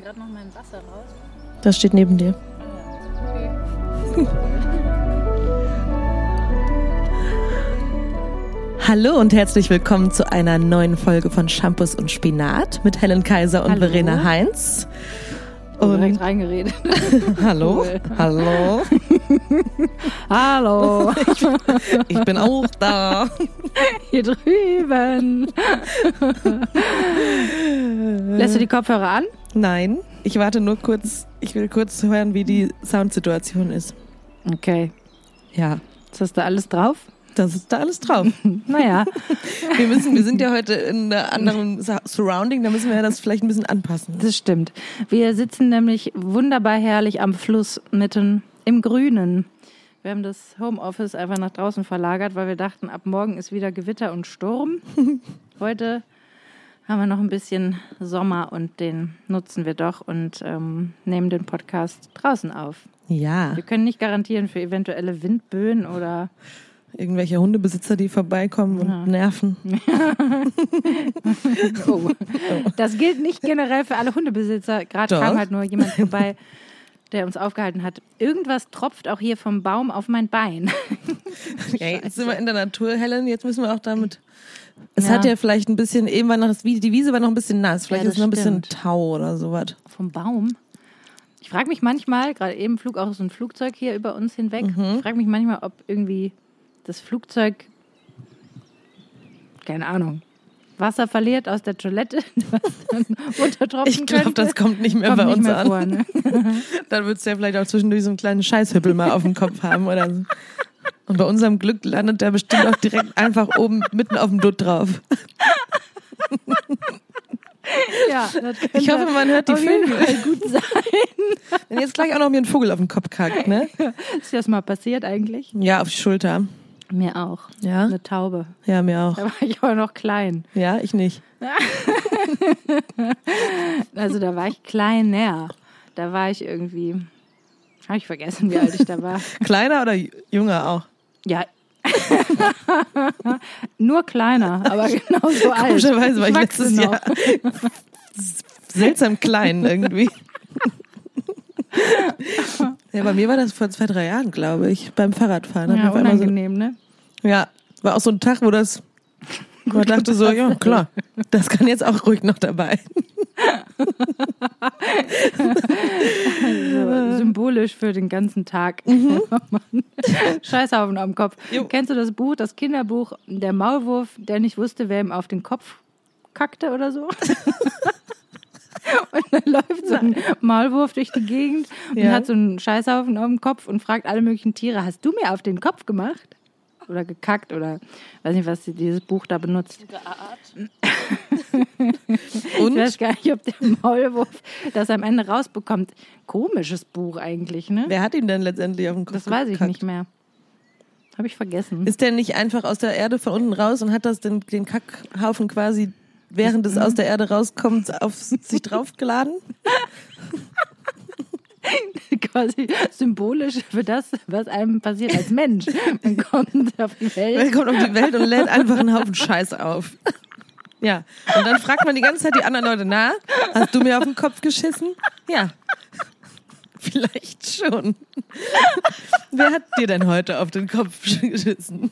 mal gerade noch mein Wasser raus. Das steht neben dir. Okay. Hallo und herzlich willkommen zu einer neuen Folge von Shampoos und Spinat mit Helen Kaiser und Hallo. Verena Heinz. Und direkt reingeredet. hallo, Cool. hallo, Hallo, ich bin auch da. hier drüben. Lässt du die Kopfhörer an? Nein, ich warte nur kurz, ich will kurz hören, wie die Soundsituation ist. Okay. Ja, Ist das da alles drauf? das ist da alles drauf. Naja, Wir müssen, wir sind ja heute in einer anderen Surrounding, da müssen wir ja das vielleicht ein bisschen anpassen. das stimmt. Wir sitzen nämlich wunderbar herrlich am Fluss mitten im Grünen. Wir haben das Homeoffice einfach nach draußen verlagert, weil wir dachten, ab morgen ist wieder Gewitter und Sturm. Heute haben wir noch ein bisschen Sommer und den nutzen wir doch und ähm, nehmen den Podcast draußen auf. Ja, Wir können nicht garantieren für eventuelle Windböen oder irgendwelche Hundebesitzer, die vorbeikommen und Ja. nerven. Oh. Das gilt nicht generell für alle Hundebesitzer. Gerade kam halt nur jemand vorbei, der uns aufgehalten hat. Irgendwas tropft auch hier vom Baum auf mein Bein. Ja, jetzt sind wir in der Natur, Helen. Jetzt müssen wir auch damit. Es Ja. hat ja vielleicht ein bisschen, eben war noch das, die Wiese war noch ein bisschen nass. Vielleicht Ja, ist noch ein bisschen. Tau oder sowas. Vom Baum? Ich frage mich manchmal, gerade eben flog auch so ein Flugzeug hier über uns hinweg. Mhm. Ich frage mich manchmal, ob irgendwie das Flugzeug, keine Ahnung, Wasser verliert aus der Toilette, was dann runtertropfen Ich glaube, das kommt nicht mehr Kommt bei nicht uns mehr an. vor, ne? Dann würdest du ja vielleicht auch zwischendurch so einen kleinen Scheißhüppel mal auf dem Kopf haben oder so. Und bei unserem Glück landet der bestimmt auch direkt einfach oben mitten auf dem Dutt drauf. Ja, Ich hoffe, man hört die Vögel. Gut sein. Wenn jetzt gleich auch noch mir ein Vogel auf den Kopf kackt, ne? Ist dir das mal passiert eigentlich? Ja, auf die Schulter. Mir auch. Ja? Eine Taube. Ja, mir auch. Da war ich aber noch klein. Ja, ich nicht. Also da war ich kleiner. Da war ich irgendwie, habe ich vergessen, wie alt ich da war. Kleiner oder junger auch? Ja. Nur kleiner, aber genauso alt. Komischerweise war ich wachse letztes noch. Jahr seltsam klein irgendwie. Ja, bei mir war das vor zwei, drei Jahren, glaube ich, beim Fahrradfahren. Ja, einmal so, unangenehm, ne? ja, war auch so ein Tag, wo das, man dachte so, ja, klar, das kann jetzt auch ruhig noch dabei. So symbolisch für den ganzen Tag. Scheißhaufen am Kopf. Jo. Kennst du das Buch, das Kinderbuch, der Maulwurf, der nicht wusste, wer ihm auf den Kopf kackte oder so? Und dann läuft so ein Maulwurf durch die Gegend und Ja. hat so einen Scheißhaufen auf dem Kopf und fragt alle möglichen Tiere, hast du mir auf den Kopf gemacht? Oder gekackt oder weiß nicht, was dieses Buch da benutzt. Ich Und weiß gar nicht, ob der Maulwurf das am Ende rausbekommt. Komisches Buch eigentlich, ne? wer hat ihn denn letztendlich auf den Kopf Das weiß ich gekackt? nicht mehr. Habe ich vergessen. Ist der nicht einfach aus der Erde von unten raus und hat das den, den Kackhaufen quasi, während es aus der Erde rauskommt, auf sich draufgeladen? quasi symbolisch für das, was einem passiert als Mensch. Man kommt auf die Er Welt. kommt auf die Welt und lädt einfach einen Haufen Scheiß auf. Ja. Und dann fragt man die ganze Zeit die anderen Leute, na, hast du mir auf den Kopf geschissen? Ja. Vielleicht schon. Wer hat dir denn heute auf den Kopf geschissen?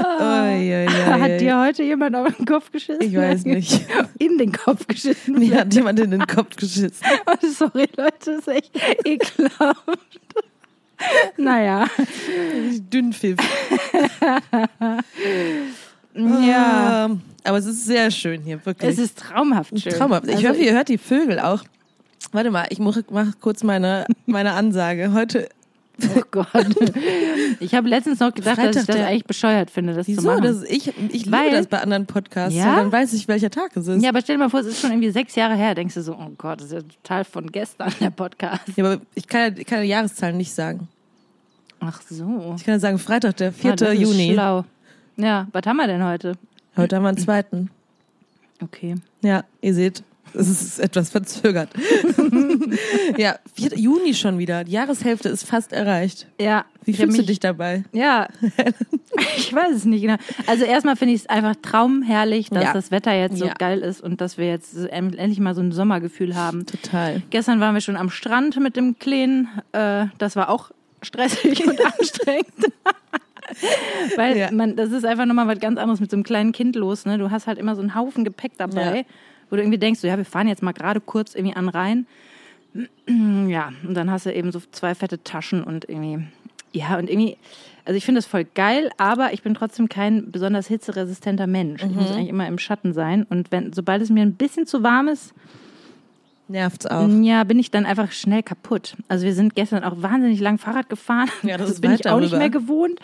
Oi, oi, oi, Hat oi. dir heute jemand auf den Kopf geschissen? Ich weiß nicht. In den Kopf geschissen. Mir hat jemand in den Kopf geschissen. Oh, sorry, Leute, das ist echt ekelhaft. Naja, Dünnpfiff. ja. Aber es ist sehr schön hier, wirklich. Es ist traumhaft schön. Traumhaft. Ich Also hoffe, ihr hört die Vögel auch. Warte mal, ich mache mach kurz meine, meine Ansage. Heute, Oh Gott. Ich habe letztens noch gedacht, dass Freitag ich das der- eigentlich bescheuert finde, das zu wieso? machen. Das, ich ich liebe Weil- das bei anderen Podcasts. Ja? Ja? Dann weiß ich, welcher Tag es ist. ja, aber stell dir mal vor, es ist schon irgendwie sechs Jahre her. Denkst du so, oh Gott, das ist ja total von gestern, der Podcast. Ja, aber ich kann, ja- ich kann ja Jahreszahlen nicht sagen. Ach so. Ich kann ja sagen, Freitag, der 4. Ah, das ist Juni. Schlau. Ja, was haben wir denn heute? Heute haben wir einen zweiten. Okay. Ja, ihr seht, Es ist etwas verzögert. ja, 4. Juni schon wieder. Die Jahreshälfte ist fast erreicht. Ja. Wie fühlst du mich- dich dabei? Ja, ich weiß es nicht genau. Also erstmal finde ich es einfach traumherrlich, dass Ja. das Wetter jetzt so Ja. geil ist und dass wir jetzt endlich mal so ein Sommergefühl haben. Total. Gestern waren wir schon am Strand mit dem Kleinen. Äh, das war auch stressig und anstrengend. Weil Ja. man, das ist einfach nochmal was ganz anderes mit so einem kleinen Kind los. Ne? Du hast halt immer so einen Haufen Gepäck dabei, Ja. Wo du irgendwie denkst, so, ja, wir fahren jetzt mal gerade kurz irgendwie an den Rhein. Ja, und dann hast du eben so zwei fette Taschen und irgendwie, ja, und irgendwie, also ich finde das voll geil, aber ich bin trotzdem kein besonders hitzeresistenter Mensch. Ich muss eigentlich immer im Schatten sein. Und wenn, sobald es mir ein bisschen zu warm ist, Nervt's auch. ja, bin ich dann einfach schnell kaputt. Also wir sind gestern auch wahnsinnig lang Fahrrad gefahren. Ja, das ist bin ich auch nicht darüber. mehr gewohnt.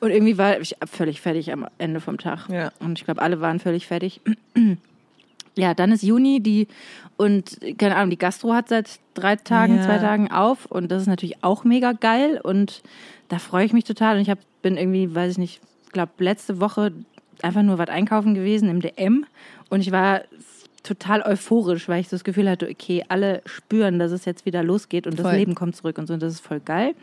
Und irgendwie war ich völlig fertig am Ende vom Tag. Ja. Und ich glaube, alle waren völlig fertig. Ja, dann ist Juni die und keine Ahnung, die Gastro hat seit drei Tagen, Ja. zwei Tagen auf und das ist natürlich auch mega geil und da freue ich mich total und ich hab, bin irgendwie, weiß ich nicht, glaube letzte Woche einfach nur was einkaufen gewesen im DM und ich war total euphorisch, weil ich so das Gefühl hatte, okay, alle spüren, dass es jetzt wieder losgeht und das Voll. Leben kommt zurück und so und das ist voll geil.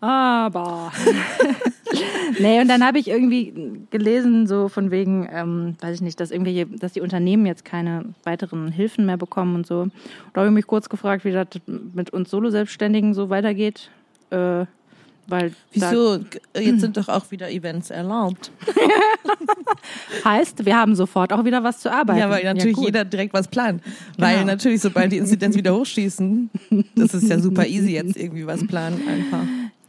Aber nee, und dann habe ich irgendwie gelesen, so von wegen, ähm, weiß ich nicht, dass irgendwelche, dass die Unternehmen jetzt keine weiteren Hilfen mehr bekommen und so. Da habe ich mich kurz gefragt, wie das mit uns Solo-Selbstständigen so weitergeht. Äh, weil Wieso? Jetzt sind doch auch wieder Events erlaubt. Heißt, wir haben sofort auch wieder was zu arbeiten. Ja, weil natürlich gut. jeder direkt was plant. Weil Genau. natürlich, sobald die Inzidenz wieder hochschießen, das ist ja super easy jetzt irgendwie was planen einfach.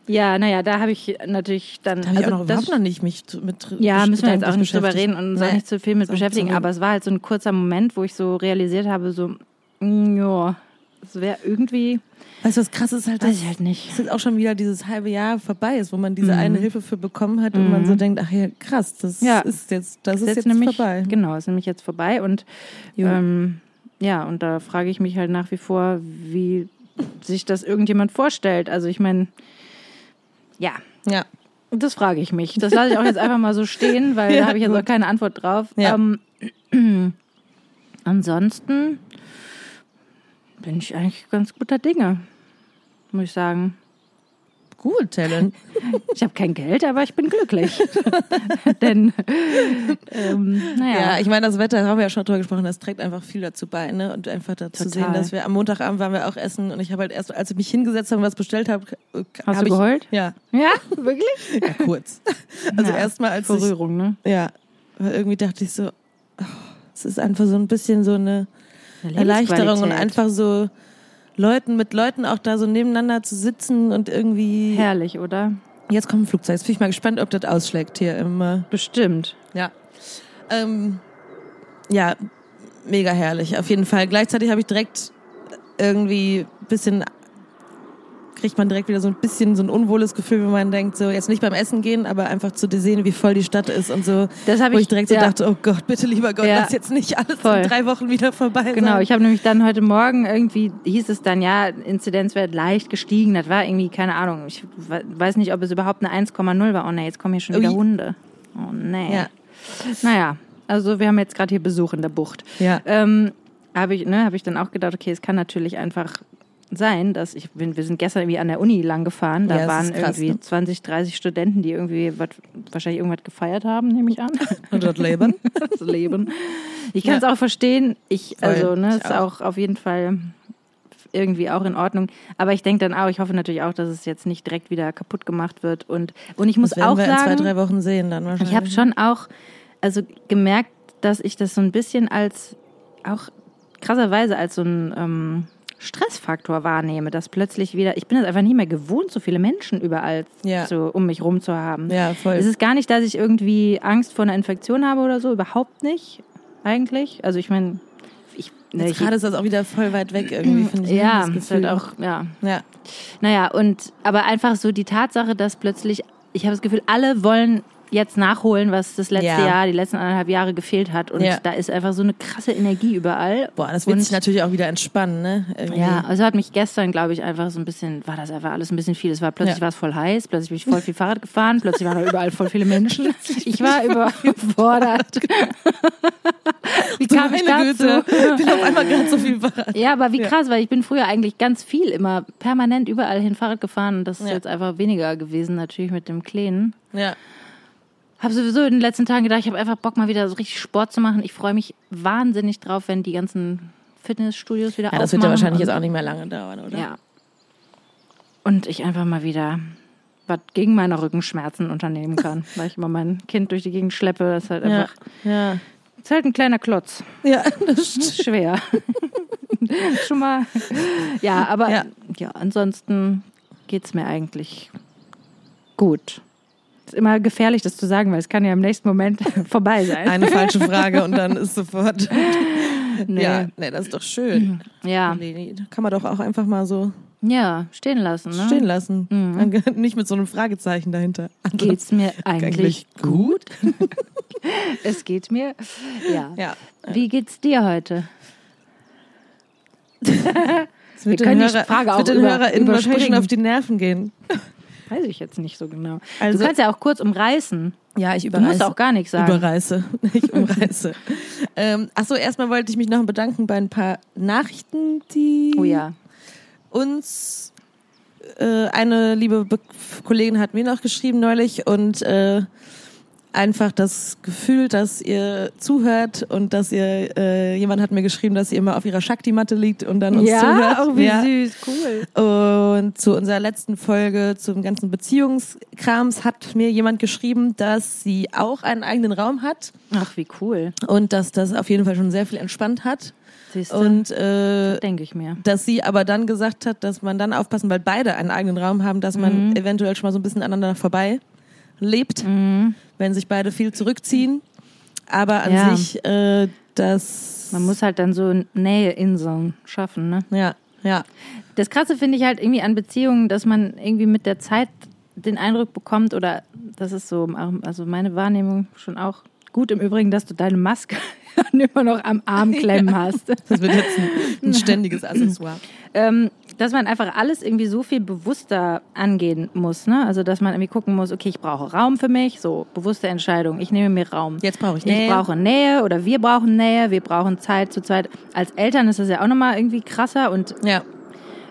Ja, naja, da habe ich natürlich dann. Da habe ich also auch noch das- überhaupt noch nicht mich zu- mit Ja, müssen wir jetzt auch nicht drüber reden und uns auch Nee. nicht zu viel mit beschäftigen. Aber es war halt so ein kurzer Moment, wo ich so realisiert habe, so, mm, ja, es wäre irgendwie, Weißt du, was krass ist halt, dass weiß ich halt nicht. es jetzt auch schon wieder dieses halbe Jahr vorbei ist, wo man diese Mhm. eine Hilfe für bekommen hat und man so denkt, ach ja, krass, das Ja. ist jetzt, das ist Ist jetzt, nämlich, vorbei. Genau, ist nämlich jetzt vorbei und Jo. ähm, ja, und da frage ich mich halt nach wie vor, wie sich das irgendjemand vorstellt. Also ich meine, ja, Ja. Das frage ich mich. Das lasse ich auch jetzt einfach mal so stehen, weil Ja, da habe ich jetzt gut. auch keine Antwort drauf. Ja. Ähm, ansonsten bin ich eigentlich ganz guter Dinge, muss ich sagen. Gut, Helen. Ich habe kein Geld, aber ich bin glücklich. Denn, ähm, naja. Ja, ich meine, das Wetter, haben wir ja schon drüber gesprochen, das trägt einfach viel dazu bei, ne? Und einfach dazu Total. sehen, dass wir am Montagabend waren wir auch essen und ich habe halt erst, als ich mich hingesetzt habe und was bestellt habe, äh, Hast hab du ich, geheult? Ja, ja, wirklich? ja, kurz. Also Ja, erstmal als Vor ich, ne? ja, weil irgendwie dachte ich so, oh, es ist einfach so ein bisschen so eine Erleichterung und einfach so Leuten, mit Leuten auch da so nebeneinander zu sitzen und irgendwie. Herrlich, oder? Jetzt kommt ein Flugzeug. Jetzt bin ich mal gespannt, ob das ausschlägt hier im. Äh, Bestimmt. ja. Ähm, ja, mega herrlich, auf jeden Fall. Gleichzeitig habe ich direkt irgendwie ein bisschen. Kriegt man direkt wieder so ein bisschen so ein unwohles Gefühl, wenn man denkt, so jetzt nicht beim Essen gehen, aber einfach zu sehen, wie voll die Stadt ist und so. Das habe Wo ich- ich direkt so ja. dachte, oh Gott, bitte lieber Gott, Ja. lass jetzt nicht alles Voll. in drei Wochen wieder vorbei sein. Genau, ich habe nämlich dann heute Morgen irgendwie, hieß es dann, ja, Inzidenzwert leicht gestiegen. Das war irgendwie, keine Ahnung, ich we- weiß nicht, ob es überhaupt eine 1,0 war. Oh nee, jetzt kommen hier schon wieder Ui. Hunde. Oh nee. Ja. Naja, also wir haben jetzt gerade hier Besuch in der Bucht. Ja. Ähm, habe ich, ne, habe ich dann auch gedacht, okay, es kann natürlich einfach sein, dass ich bin, wir sind gestern irgendwie an der Uni lang gefahren, da Ja, waren krass, irgendwie ne? 20, 30 Studenten, die irgendwie was, wahrscheinlich irgendwas gefeiert haben, nehme ich an. Und dort leben. das Leben. Ich kann es auch verstehen. Ich, also, ne, Ich ist auch auf jeden Fall irgendwie auch in Ordnung. Aber ich denke dann auch, ich hoffe natürlich auch, dass es jetzt nicht direkt wieder kaputt gemacht wird. Und, und ich muss Das auch wir in zwei, sagen, drei Wochen sehen dann wahrscheinlich. ich habe schon auch, also gemerkt, dass ich das so ein bisschen als, auch krasserweise als so ein ähm, Stressfaktor wahrnehme, dass plötzlich wieder, ich bin es einfach nicht mehr gewohnt, so viele Menschen überall Ja. so um mich rum zu haben. Ja, voll. Es ist gar nicht, dass ich irgendwie Angst vor einer Infektion habe oder so, überhaupt nicht, eigentlich. Also ich meine, ich, ne, ich gerade ist das auch wieder voll weit weg irgendwie, finde ich. ne, ja, das ist halt auch, ja. Ja. Naja, und aber einfach so die Tatsache, dass plötzlich, ich habe das Gefühl, alle wollen jetzt nachholen, was das letzte Ja. Jahr, die letzten anderthalb Jahre gefehlt hat. Und Ja. da ist einfach so eine krasse Energie überall. Boah, das wird sich natürlich auch wieder entspannen, ne? Irgendwie. Ja, also hat mich gestern, glaube ich, einfach so ein bisschen, war das einfach alles ein bisschen viel. Es war plötzlich Ja. war es voll heiß, plötzlich bin ich voll viel Fahrrad gefahren, plötzlich waren da überall voll viele Menschen. Ich war überfordert. Wie kam ich dazu? Güte, ich bin auf einmal gerade so viel Fahrrad. Ja, aber wie krass, weil ich bin früher eigentlich ganz viel immer permanent überall hin Fahrrad gefahren und das ist jetzt einfach weniger gewesen, natürlich mit dem Kleinen. Ja. Habe sowieso in den letzten Tagen gedacht, ich habe einfach Bock mal wieder so richtig Sport zu machen. Ich freue mich wahnsinnig drauf, wenn die ganzen Fitnessstudios wieder ja, das wird ja aufmachen wahrscheinlich jetzt auch nicht mehr lange dauern, oder? Ja. Und ich einfach mal wieder was gegen meine Rückenschmerzen unternehmen kann, weil ich immer mein Kind durch die Gegend schleppe. Das ist halt Ja. einfach, Ja. ist halt ein kleiner Klotz. Ja, das Das ist schwer. Schon mal. Ja, aber ja, Ja. ansonsten geht's mir eigentlich gut. Ist immer gefährlich, das zu sagen, weil es kann ja im nächsten Moment vorbei sein. eine falsche Frage und dann ist sofort. Nee. Ja, nee, das ist doch schön. Ja, Nee, kann man doch auch einfach mal so ja, stehen lassen. Ne? stehen lassen. Mhm. Nicht mit so einem Fragezeichen dahinter. Geht's mir eigentlich gut? Es geht mir. Ja. Ja. Wie geht's dir heute? Es wird können den, die Hörer, Frage auch wird den über- HörerInnen wahrscheinlich schon auf die Nerven gehen. Weiß ich jetzt nicht so genau. Also- du kannst ja auch kurz umreißen. Ja, ich Du musst auch gar nichts sagen. Überreiße. Ich umreiße. ähm, achso, erstmal wollte ich mich noch bedanken bei ein paar Nachrichten, die Oh ja. uns äh, eine liebe Be Kollegin hat mir noch geschrieben neulich und äh, einfach das Gefühl, dass ihr zuhört und dass ihr äh, jemand hat mir geschrieben, dass ihr immer auf ihrer Shakti-Matte liegt und dann uns ja, zuhört. oh, wie Ja. süß, cool. Und zu unserer letzten Folge zum ganzen Beziehungskrams hat mir jemand geschrieben, dass sie auch einen eigenen Raum hat Ach, wie cool. und dass das auf jeden Fall schon sehr viel entspannt hat. Siehst du? Und äh, denke ich mir. dass sie aber dann gesagt hat, dass man dann aufpassen, weil beide einen eigenen Raum haben, dass man eventuell schon mal so ein bisschen aneinander vorbei lebt, wenn sich beide viel zurückziehen. Aber an Ja. sich äh, das Man muss halt dann so Näheinseln schaffen, ne? ja ja Das Krasse finde ich halt irgendwie an Beziehungen, dass man irgendwie mit der Zeit den Eindruck bekommt, oder das ist so, also meine Wahrnehmung schon auch gut im Übrigen, dass du deine Maske immer noch am Arm klemmen hast. das wird jetzt ein, ein ständiges Accessoire. ähm, dass man einfach alles irgendwie so viel bewusster angehen muss. Ne? Also, dass man irgendwie gucken muss, okay, ich brauche Raum für mich, so bewusste Entscheidung, ich nehme mir Raum. Jetzt brauche ich Ich Nähe. brauche Nähe oder wir brauchen Nähe, wir brauchen Zeit zu zweit. Als Eltern ist das ja auch nochmal irgendwie krasser und Ja.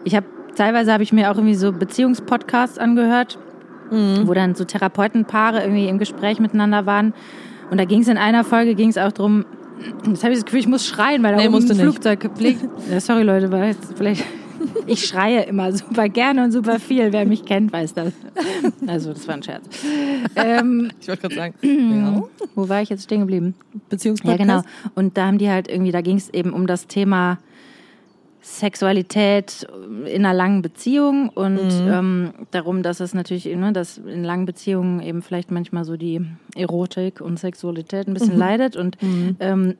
ich habe teilweise habe ich mir auch irgendwie so Beziehungspodcasts angehört, Mhm. wo dann so Therapeutenpaare irgendwie im Gespräch miteinander waren. Und da ging es in einer Folge ging es auch drum. Jetzt habe ich das Gefühl, ich muss schreien, weil da Nee, oben ein. Flugzeug fliegt. Ja, sorry Leute, weil jetzt vielleicht ich schreie immer super gerne und super viel. Wer mich kennt, weiß das. Also das war ein Scherz. Ähm, Ich wollte gerade sagen. ja. wo war ich jetzt stehen geblieben? Beziehungspodcast. Ja, genau. Und da haben die halt irgendwie, da ging es eben um das Thema Sexualität in einer langen Beziehung und ähm, darum, dass es natürlich, ne, dass in langen Beziehungen eben vielleicht manchmal so die Erotik und Sexualität ein bisschen leidet. Und ähm,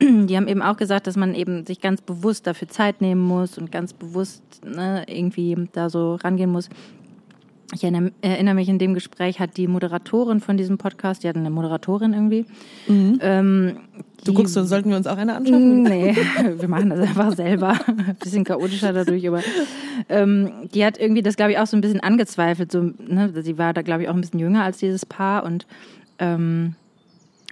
die haben eben auch gesagt, dass man eben sich ganz bewusst dafür Zeit nehmen muss und ganz bewusst ne, irgendwie da so rangehen muss. Ich erinnere, mich, in dem Gespräch hat die Moderatorin von diesem Podcast, die hatten eine Moderatorin irgendwie. Ähm, Du guckst, so, sollten wir uns auch eine anschaffen? Nee, wir machen das einfach selber. Bisschen chaotischer dadurch, aber ähm, die hat irgendwie das, glaube ich, auch so ein bisschen angezweifelt. So, ne? Sie war da, glaube ich, auch ein bisschen jünger als dieses Paar und ähm,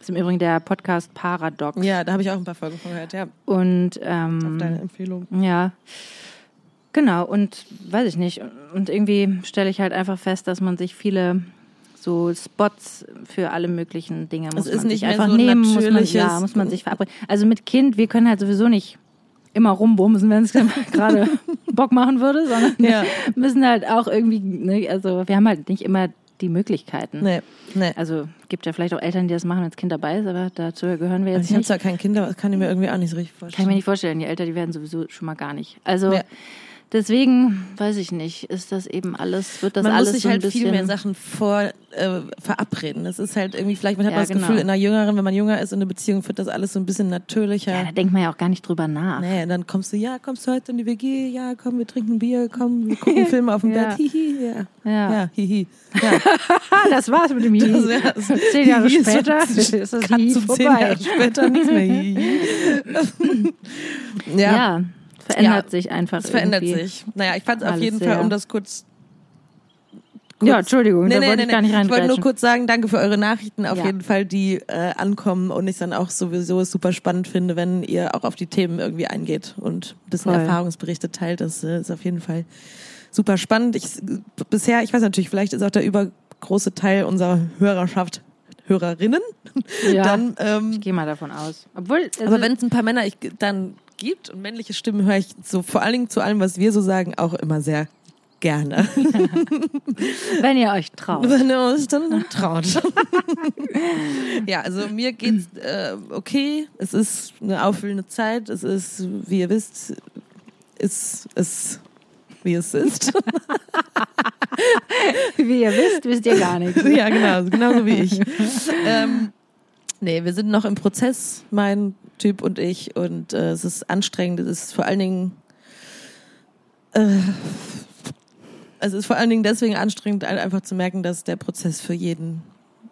ist im Übrigen der Podcast Paradox. Ja, da habe ich auch ein paar Folgen von gehört, ja. Und Auf ähm, deine Empfehlung. ja, genau. Und weiß ich nicht. Und irgendwie stelle ich halt einfach fest, dass man sich viele so Spots für alle möglichen Dinge muss ist man nicht sich einfach so nehmen, muss man, ja, muss man sich verabreden. Also mit Kind, wir können halt sowieso nicht immer rumbumsen, wenn es gerade Bock machen würde, sondern Ja. müssen halt auch irgendwie, ne, also wir haben halt nicht immer die Möglichkeiten. Nee, nee. Also gibt ja vielleicht auch Eltern, die das machen, wenn das Kind dabei ist, aber dazu gehören wir jetzt Also ich habe nicht. zwar kein Kind, aber das kann ich mir irgendwie auch nicht so richtig Kann ich vorstellen. mir nicht vorstellen. Die Eltern, die werden sowieso schon mal gar nicht. Also Ja. Deswegen, weiß ich nicht, ist das eben alles, wird das man alles muss sich so halt viel mehr Sachen vor äh, verabreden. Das ist halt irgendwie, vielleicht man hat Ja, man das genau. Gefühl, in einer jüngeren, wenn man jünger ist in einer Beziehung, wird das alles so ein bisschen natürlicher. ja, da denkt man ja auch gar nicht drüber nach. Nee, dann kommst du, ja, kommst du heute in die WG, ja, komm, wir trinken Bier, komm, wir gucken Filme auf dem Ja. Bett, hihi, ja. Ja. Ja, hihi. Ja, das war's mit dem Hihi. Zehn Jahre Hihi ist später so- ist das Hihi zu zehn vorbei. Jahre später nichts mehr hihi. Ja. ja. Verändert Ja, sich einfach Es verändert sich. Naja, ich fand es auf jeden Fall, um das kurz. Ja, Entschuldigung, da wollte ich gar nicht Ich wollte nur kurz sagen, danke für eure Nachrichten auf Ja. jeden Fall, die äh, ankommen und ich dann auch sowieso es super spannend finde, wenn ihr auch auf die Themen irgendwie eingeht und ein bisschen Voll. Erfahrungsberichte teilt. Das äh, ist auf jeden Fall super spannend. Ich, bisher, ich weiß natürlich, vielleicht ist auch der übergroße Teil unserer Hörerschaft Hörerinnen. Ja. Dann, ähm, Ich gehe mal davon aus. Obwohl, also, aber wenn es ein paar Männer ich, dann gibt und männliche Stimmen höre ich so vor allen Dingen zu allem, was wir so sagen, auch immer sehr gerne. wenn ihr euch traut. Wenn ihr euch dann traut. ja, also mir geht's äh, okay. Es ist eine auffüllende Zeit. Es ist, wie ihr wisst, ist es wie es ist. Wie ihr wisst, wisst ihr gar nichts. ja, genau, genauso wie ich. ähm, nee, wir sind noch im Prozess, mein Typ und ich, und äh, es ist anstrengend. Es ist vor allen Dingen äh, es ist vor allen Dingen deswegen anstrengend, ein- einfach zu merken, dass der Prozess für jeden,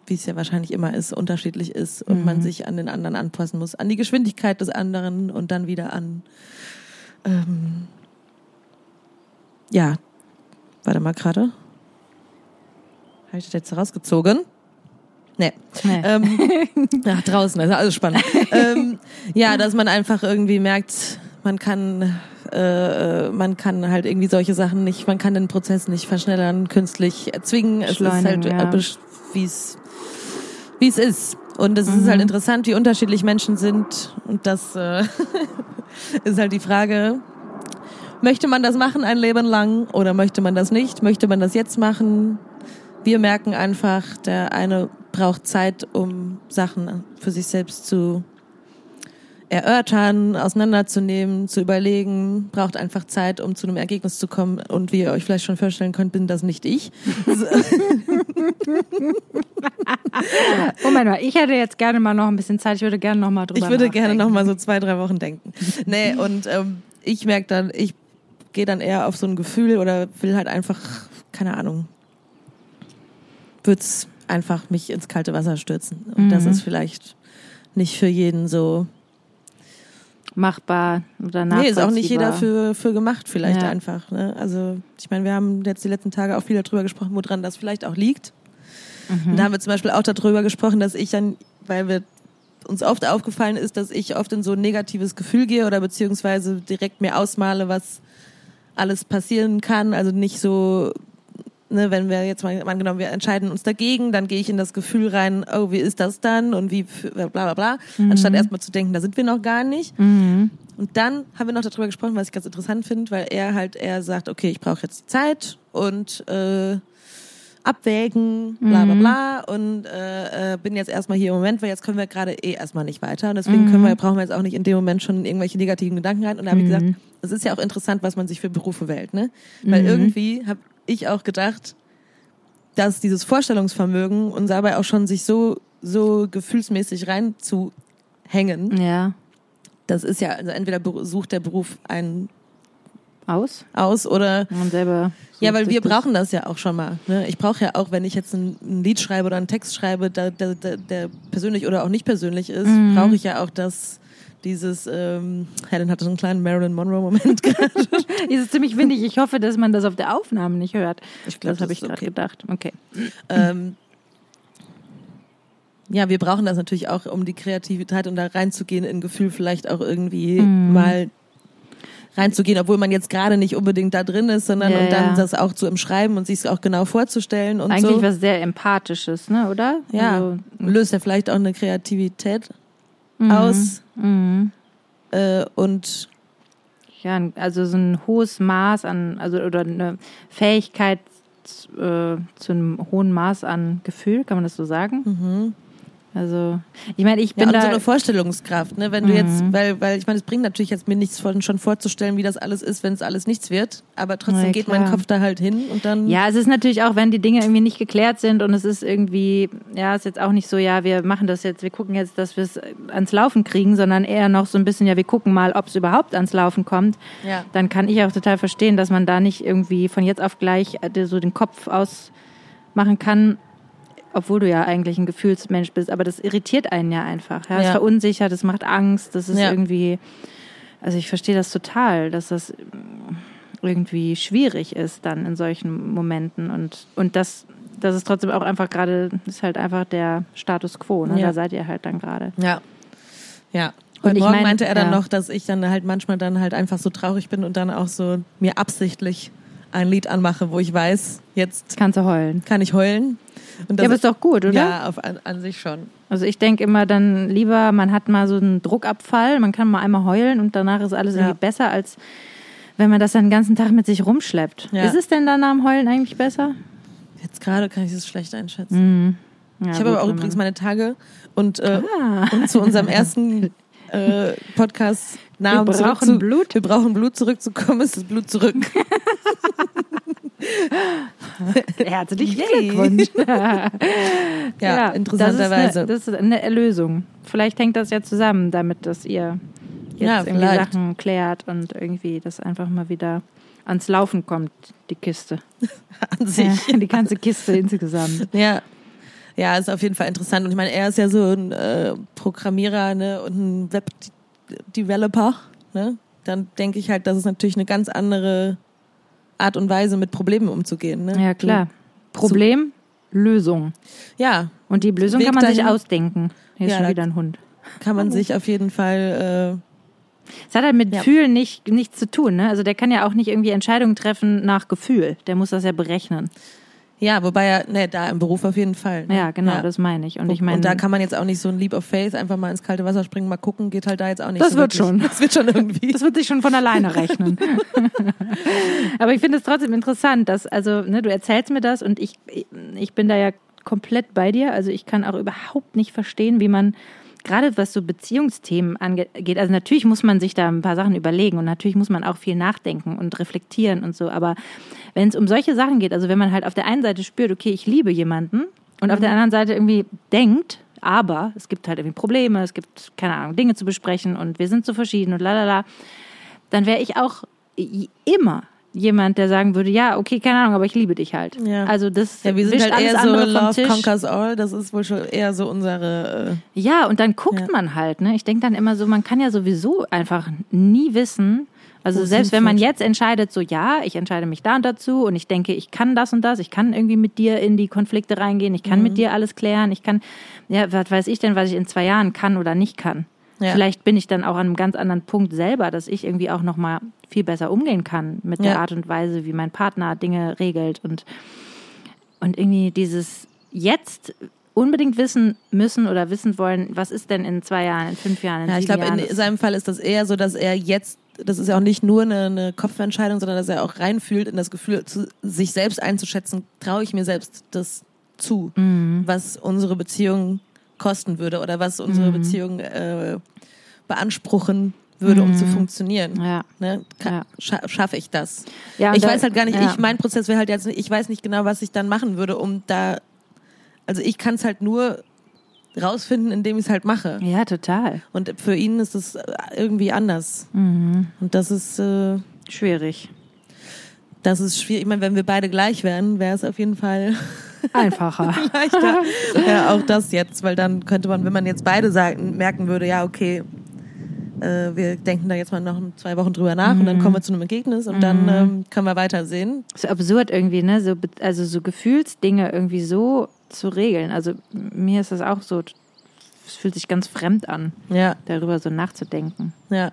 wie es ja wahrscheinlich immer ist, unterschiedlich ist und man sich an den anderen anpassen muss, an die Geschwindigkeit des anderen und dann wieder an ähm, ja, warte mal gerade. Habe ich das jetzt rausgezogen? Nee. Nee. Ähm, ja, draußen, also alles spannend. ähm, ja, dass man einfach irgendwie merkt, man kann, äh, man kann halt irgendwie solche Sachen nicht, man kann den Prozess nicht verschnellern, künstlich erzwingen. Es ist halt, ja. äh, wie es wie es ist. Und es ist halt interessant, wie unterschiedlich Menschen sind. Und das äh, ist halt die Frage, möchte man das machen ein Leben lang oder möchte man das nicht? Möchte man das jetzt machen? Wir merken einfach, der eine braucht Zeit, um Sachen für sich selbst zu erörtern, auseinanderzunehmen, zu überlegen, braucht einfach Zeit, um zu einem Ergebnis zu kommen. Und wie ihr euch vielleicht schon vorstellen könnt, bin das nicht ich. Moment mal, ich hätte jetzt gerne mal noch ein bisschen Zeit. Ich würde gerne noch mal drüber Ich würde gerne nachdenken. noch mal so zwei, drei Wochen denken. Nee, und ähm, ich merke dann, ich gehe dann eher auf so ein Gefühl oder will halt einfach, keine Ahnung, würd's einfach mich ins kalte Wasser stürzen. Und das Mhm. ist vielleicht nicht für jeden so. machbar oder Nee, nachvollziehbar. ist auch nicht jeder für, für gemacht, vielleicht Ja. einfach. Ne? Also, ich meine, wir haben jetzt die letzten Tage auch viel darüber gesprochen, woran das vielleicht auch liegt. Mhm. Und da haben wir zum Beispiel auch darüber gesprochen, dass ich dann, weil wir uns oft aufgefallen ist, dass ich oft in so ein negatives Gefühl gehe oder beziehungsweise direkt mir ausmale, was alles passieren kann. Also nicht so, ne, wenn wir jetzt mal angenommen, wir entscheiden uns dagegen, dann gehe ich in das Gefühl rein, oh, wie ist das dann und wie bla bla bla, anstatt erstmal zu denken, da sind wir noch gar nicht. Mhm. Und dann haben wir noch darüber gesprochen, was ich ganz interessant finde, weil er halt eher sagt, okay, ich brauche jetzt die Zeit und äh, abwägen, bla bla bla und äh, äh, bin jetzt erstmal hier im Moment, weil jetzt können wir gerade eh erstmal nicht weiter und deswegen können wir, brauchen wir jetzt auch nicht in dem Moment schon irgendwelche negativen Gedanken rein. Und da habe ich gesagt, es ist ja auch interessant, was man sich für Berufe wählt, ne? Weil irgendwie habe ich auch gedacht, dass dieses Vorstellungsvermögen und dabei auch schon sich so so gefühlsmäßig reinzuhängen, Ja. das ist ja, also entweder sucht der Beruf einen Aus? aus oder Man selber. ja, weil wir brauchen das ja auch schon mal. Ne? Ich brauche ja auch, wenn ich jetzt ein, ein Lied schreibe oder einen Text schreibe, der, der, der, persönlich oder auch nicht persönlich ist, Mhm. brauche ich ja auch das dieses, ähm, Helen hatte so einen kleinen Marilyn Monroe-Moment gerade. Es ist ziemlich windig. Ich hoffe, dass man das auf der Aufnahme nicht hört. Ich glaub, das habe das ich ist gerade okay. gedacht. Okay. ähm, ja, wir brauchen das natürlich auch, um die Kreativität und da reinzugehen, in Gefühl vielleicht auch irgendwie Mhm. mal reinzugehen, obwohl man jetzt gerade nicht unbedingt da drin ist, sondern Ja, und dann ja. das auch zu im Schreiben und sich es auch genau vorzustellen und Eigentlich so. was sehr Empathisches, ne, oder? ja, Also, löst ja vielleicht auch eine Kreativität mhm. aus Mhm. äh, und Ja, also so ein hohes Maß an, also oder eine Fähigkeit äh, zu einem hohen Maß an Gefühl, kann man das so sagen? mhm. Also, ich meine, ich Ja, bin und da. so eine Vorstellungskraft, ne? Wenn du jetzt, weil, weil ich meine, es bringt natürlich jetzt mir nichts von, schon vorzustellen, wie das alles ist, wenn es alles nichts wird. Aber trotzdem Ja, geht mein. Kopf da halt hin und dann. Ja, es ist natürlich auch, wenn die Dinge irgendwie nicht geklärt sind und es ist irgendwie, ja, ist jetzt auch nicht so, ja, wir machen das jetzt, wir gucken jetzt, dass wir es ans Laufen kriegen, sondern eher noch so ein bisschen, ja, wir gucken mal, ob es überhaupt ans Laufen kommt. Ja. Dann kann ich auch total verstehen, dass man da nicht irgendwie von jetzt auf gleich äh, so den Kopf ausmachen kann, obwohl du ja eigentlich ein Gefühlsmensch bist, aber das irritiert einen ja einfach. Ja, es Ja. verunsichert, es macht Angst, das ist Ja. irgendwie, also ich verstehe das total, dass das irgendwie schwierig ist dann in solchen Momenten und, und das, das ist trotzdem auch einfach gerade, ist halt einfach der Status quo, ne? Ja. da seid ihr halt dann gerade. Ja. Ja. Und Heute ich Morgen mein, meinte er dann ja. noch, dass ich dann halt manchmal dann halt einfach so traurig bin und dann auch so mir absichtlich ein Lied anmache, wo ich weiß, jetzt Kannst du heulen. kann ich heulen. Und das Ja, aber ist doch gut, oder? Ja, auf, an, an sich schon. Also ich denke immer dann lieber, man hat mal so einen Druckabfall, man kann mal einmal heulen und danach ist alles Ja. irgendwie besser, als wenn man das dann den ganzen Tag mit sich rumschleppt. Ja. Ist es denn dann dem Heulen eigentlich besser? Jetzt gerade kann ich es schlecht einschätzen. Ja, ich habe aber auch übrigens meine Tage und, äh, Ah. und zu unserem ersten äh, Podcast Namen Wir brauchen zu, Blut. Wir brauchen Blut zurückzukommen, ist das Blut zurück. Herzlichen. Glückwunsch. Ja, interessanterweise. Das ist, eine, das ist eine Erlösung. Vielleicht hängt das ja zusammen damit, dass ihr jetzt Ja, irgendwie vielleicht. Sachen klärt und irgendwie das einfach mal wieder ans Laufen kommt, die Kiste. an sich. Ja, die ganze Kiste insgesamt. Ja. Ja, ist auf jeden Fall interessant. Und ich meine, er ist ja so ein äh, Programmierer ne, und ein Web-Developer. Ne? Dann denke ich halt, das ist natürlich eine ganz andere Art und Weise, mit Problemen umzugehen. Ne? Ja, klar. Problem, Lösung. Ja, Und die Lösung Weg kann man sich dahin. ausdenken. Hier ist Ja, schon da- wieder ein Hund. kann man sich auf jeden Fall. Es hat halt mit Ja. Fühlen nicht, nichts zu tun. Ne? Also der kann ja auch nicht irgendwie Entscheidungen treffen nach Gefühl. Der muss das ja berechnen. Ja, wobei er, ne, da im Beruf auf jeden Fall. Ne? Ja, genau, das meine ich. Und ich meine, und da kann man jetzt auch nicht so ein Leap of Faith einfach mal ins kalte Wasser springen, mal gucken, geht halt da jetzt auch nicht. Das so wird wirklich. schon. Das wird schon irgendwie. das wird sich schon von alleine rechnen. Aber ich finde es trotzdem interessant, dass, also, ne, du erzählst mir das und ich, ich bin da ja komplett bei dir. Also ich kann auch überhaupt nicht verstehen, wie man gerade was so Beziehungsthemen angeht, also natürlich muss man sich da ein paar Sachen überlegen und natürlich muss man auch viel nachdenken und reflektieren und so, aber wenn es um solche Sachen geht, also wenn man halt auf der einen Seite spürt, okay, ich liebe jemanden und auf der anderen Seite irgendwie denkt, aber es gibt halt irgendwie Probleme, es gibt, keine Ahnung, Dinge zu besprechen und wir sind so verschieden und lalala, dann wäre ich auch immer jemand, der sagen würde, ja, okay, keine Ahnung, aber ich liebe dich halt. Ja. Also das Ja, wir sind halt eher so Love. Conquers All. Das ist wohl schon eher so unsere. Äh, Ja, und dann guckt Ja. man halt, ne? Ich denke dann immer so, man kann ja sowieso einfach nie wissen. Also Wo selbst wenn man jetzt entscheidet, so ja, ich entscheide mich da und dazu und ich denke, ich kann das und das, ich kann irgendwie mit dir in die Konflikte reingehen, ich kann Mhm. mit dir alles klären, ich kann, ja, was weiß ich denn, was ich in zwei Jahren kann oder nicht kann. Ja. Vielleicht bin ich dann auch an einem ganz anderen Punkt selber, dass ich irgendwie auch noch mal viel besser umgehen kann mit der Ja. Art und Weise, wie mein Partner Dinge regelt und und irgendwie dieses jetzt unbedingt wissen müssen oder wissen wollen, was ist denn in zwei Jahren, in fünf Jahren, in ja, ich sieben glaube, in seinem Fall ist das eher so, dass er jetzt, das ist ja auch nicht nur eine, eine Kopfentscheidung, sondern dass er auch reinfühlt in das Gefühl, zu, sich selbst einzuschätzen, traue ich mir selbst das zu, Mhm. was unsere Beziehung kosten würde oder was unsere Mhm. Beziehung äh, beanspruchen würde, um zu funktionieren. Mhm. ja. Ne? Ja. scha Schaffe ich das? Ja, ich da- weiß halt gar nicht, ich, mein Prozess wäre halt jetzt nicht, ich weiß nicht genau, was ich dann machen würde, um da, also ich kann es halt nur rausfinden, indem ich es halt mache. ja, total. Und für ihn ist es äh, irgendwie anders. Mhm. Und das ist, äh, Schwierig. das ist schwierig. Ich meine, wenn wir beide gleich wären, wäre es auf jeden Fall Einfacher. leichter. ja, auch das jetzt, weil dann könnte man, wenn man jetzt beide sagen, merken würde, ja, okay, äh, wir denken da jetzt mal noch zwei Wochen drüber nach und dann kommen wir zu einem Ergebnis und dann ähm, können wir weitersehen. so absurd irgendwie, ne? So, also so Gefühlsdinge irgendwie so zu regeln. Also mir ist das auch so, es fühlt sich ganz fremd an, Ja, darüber so nachzudenken. ja,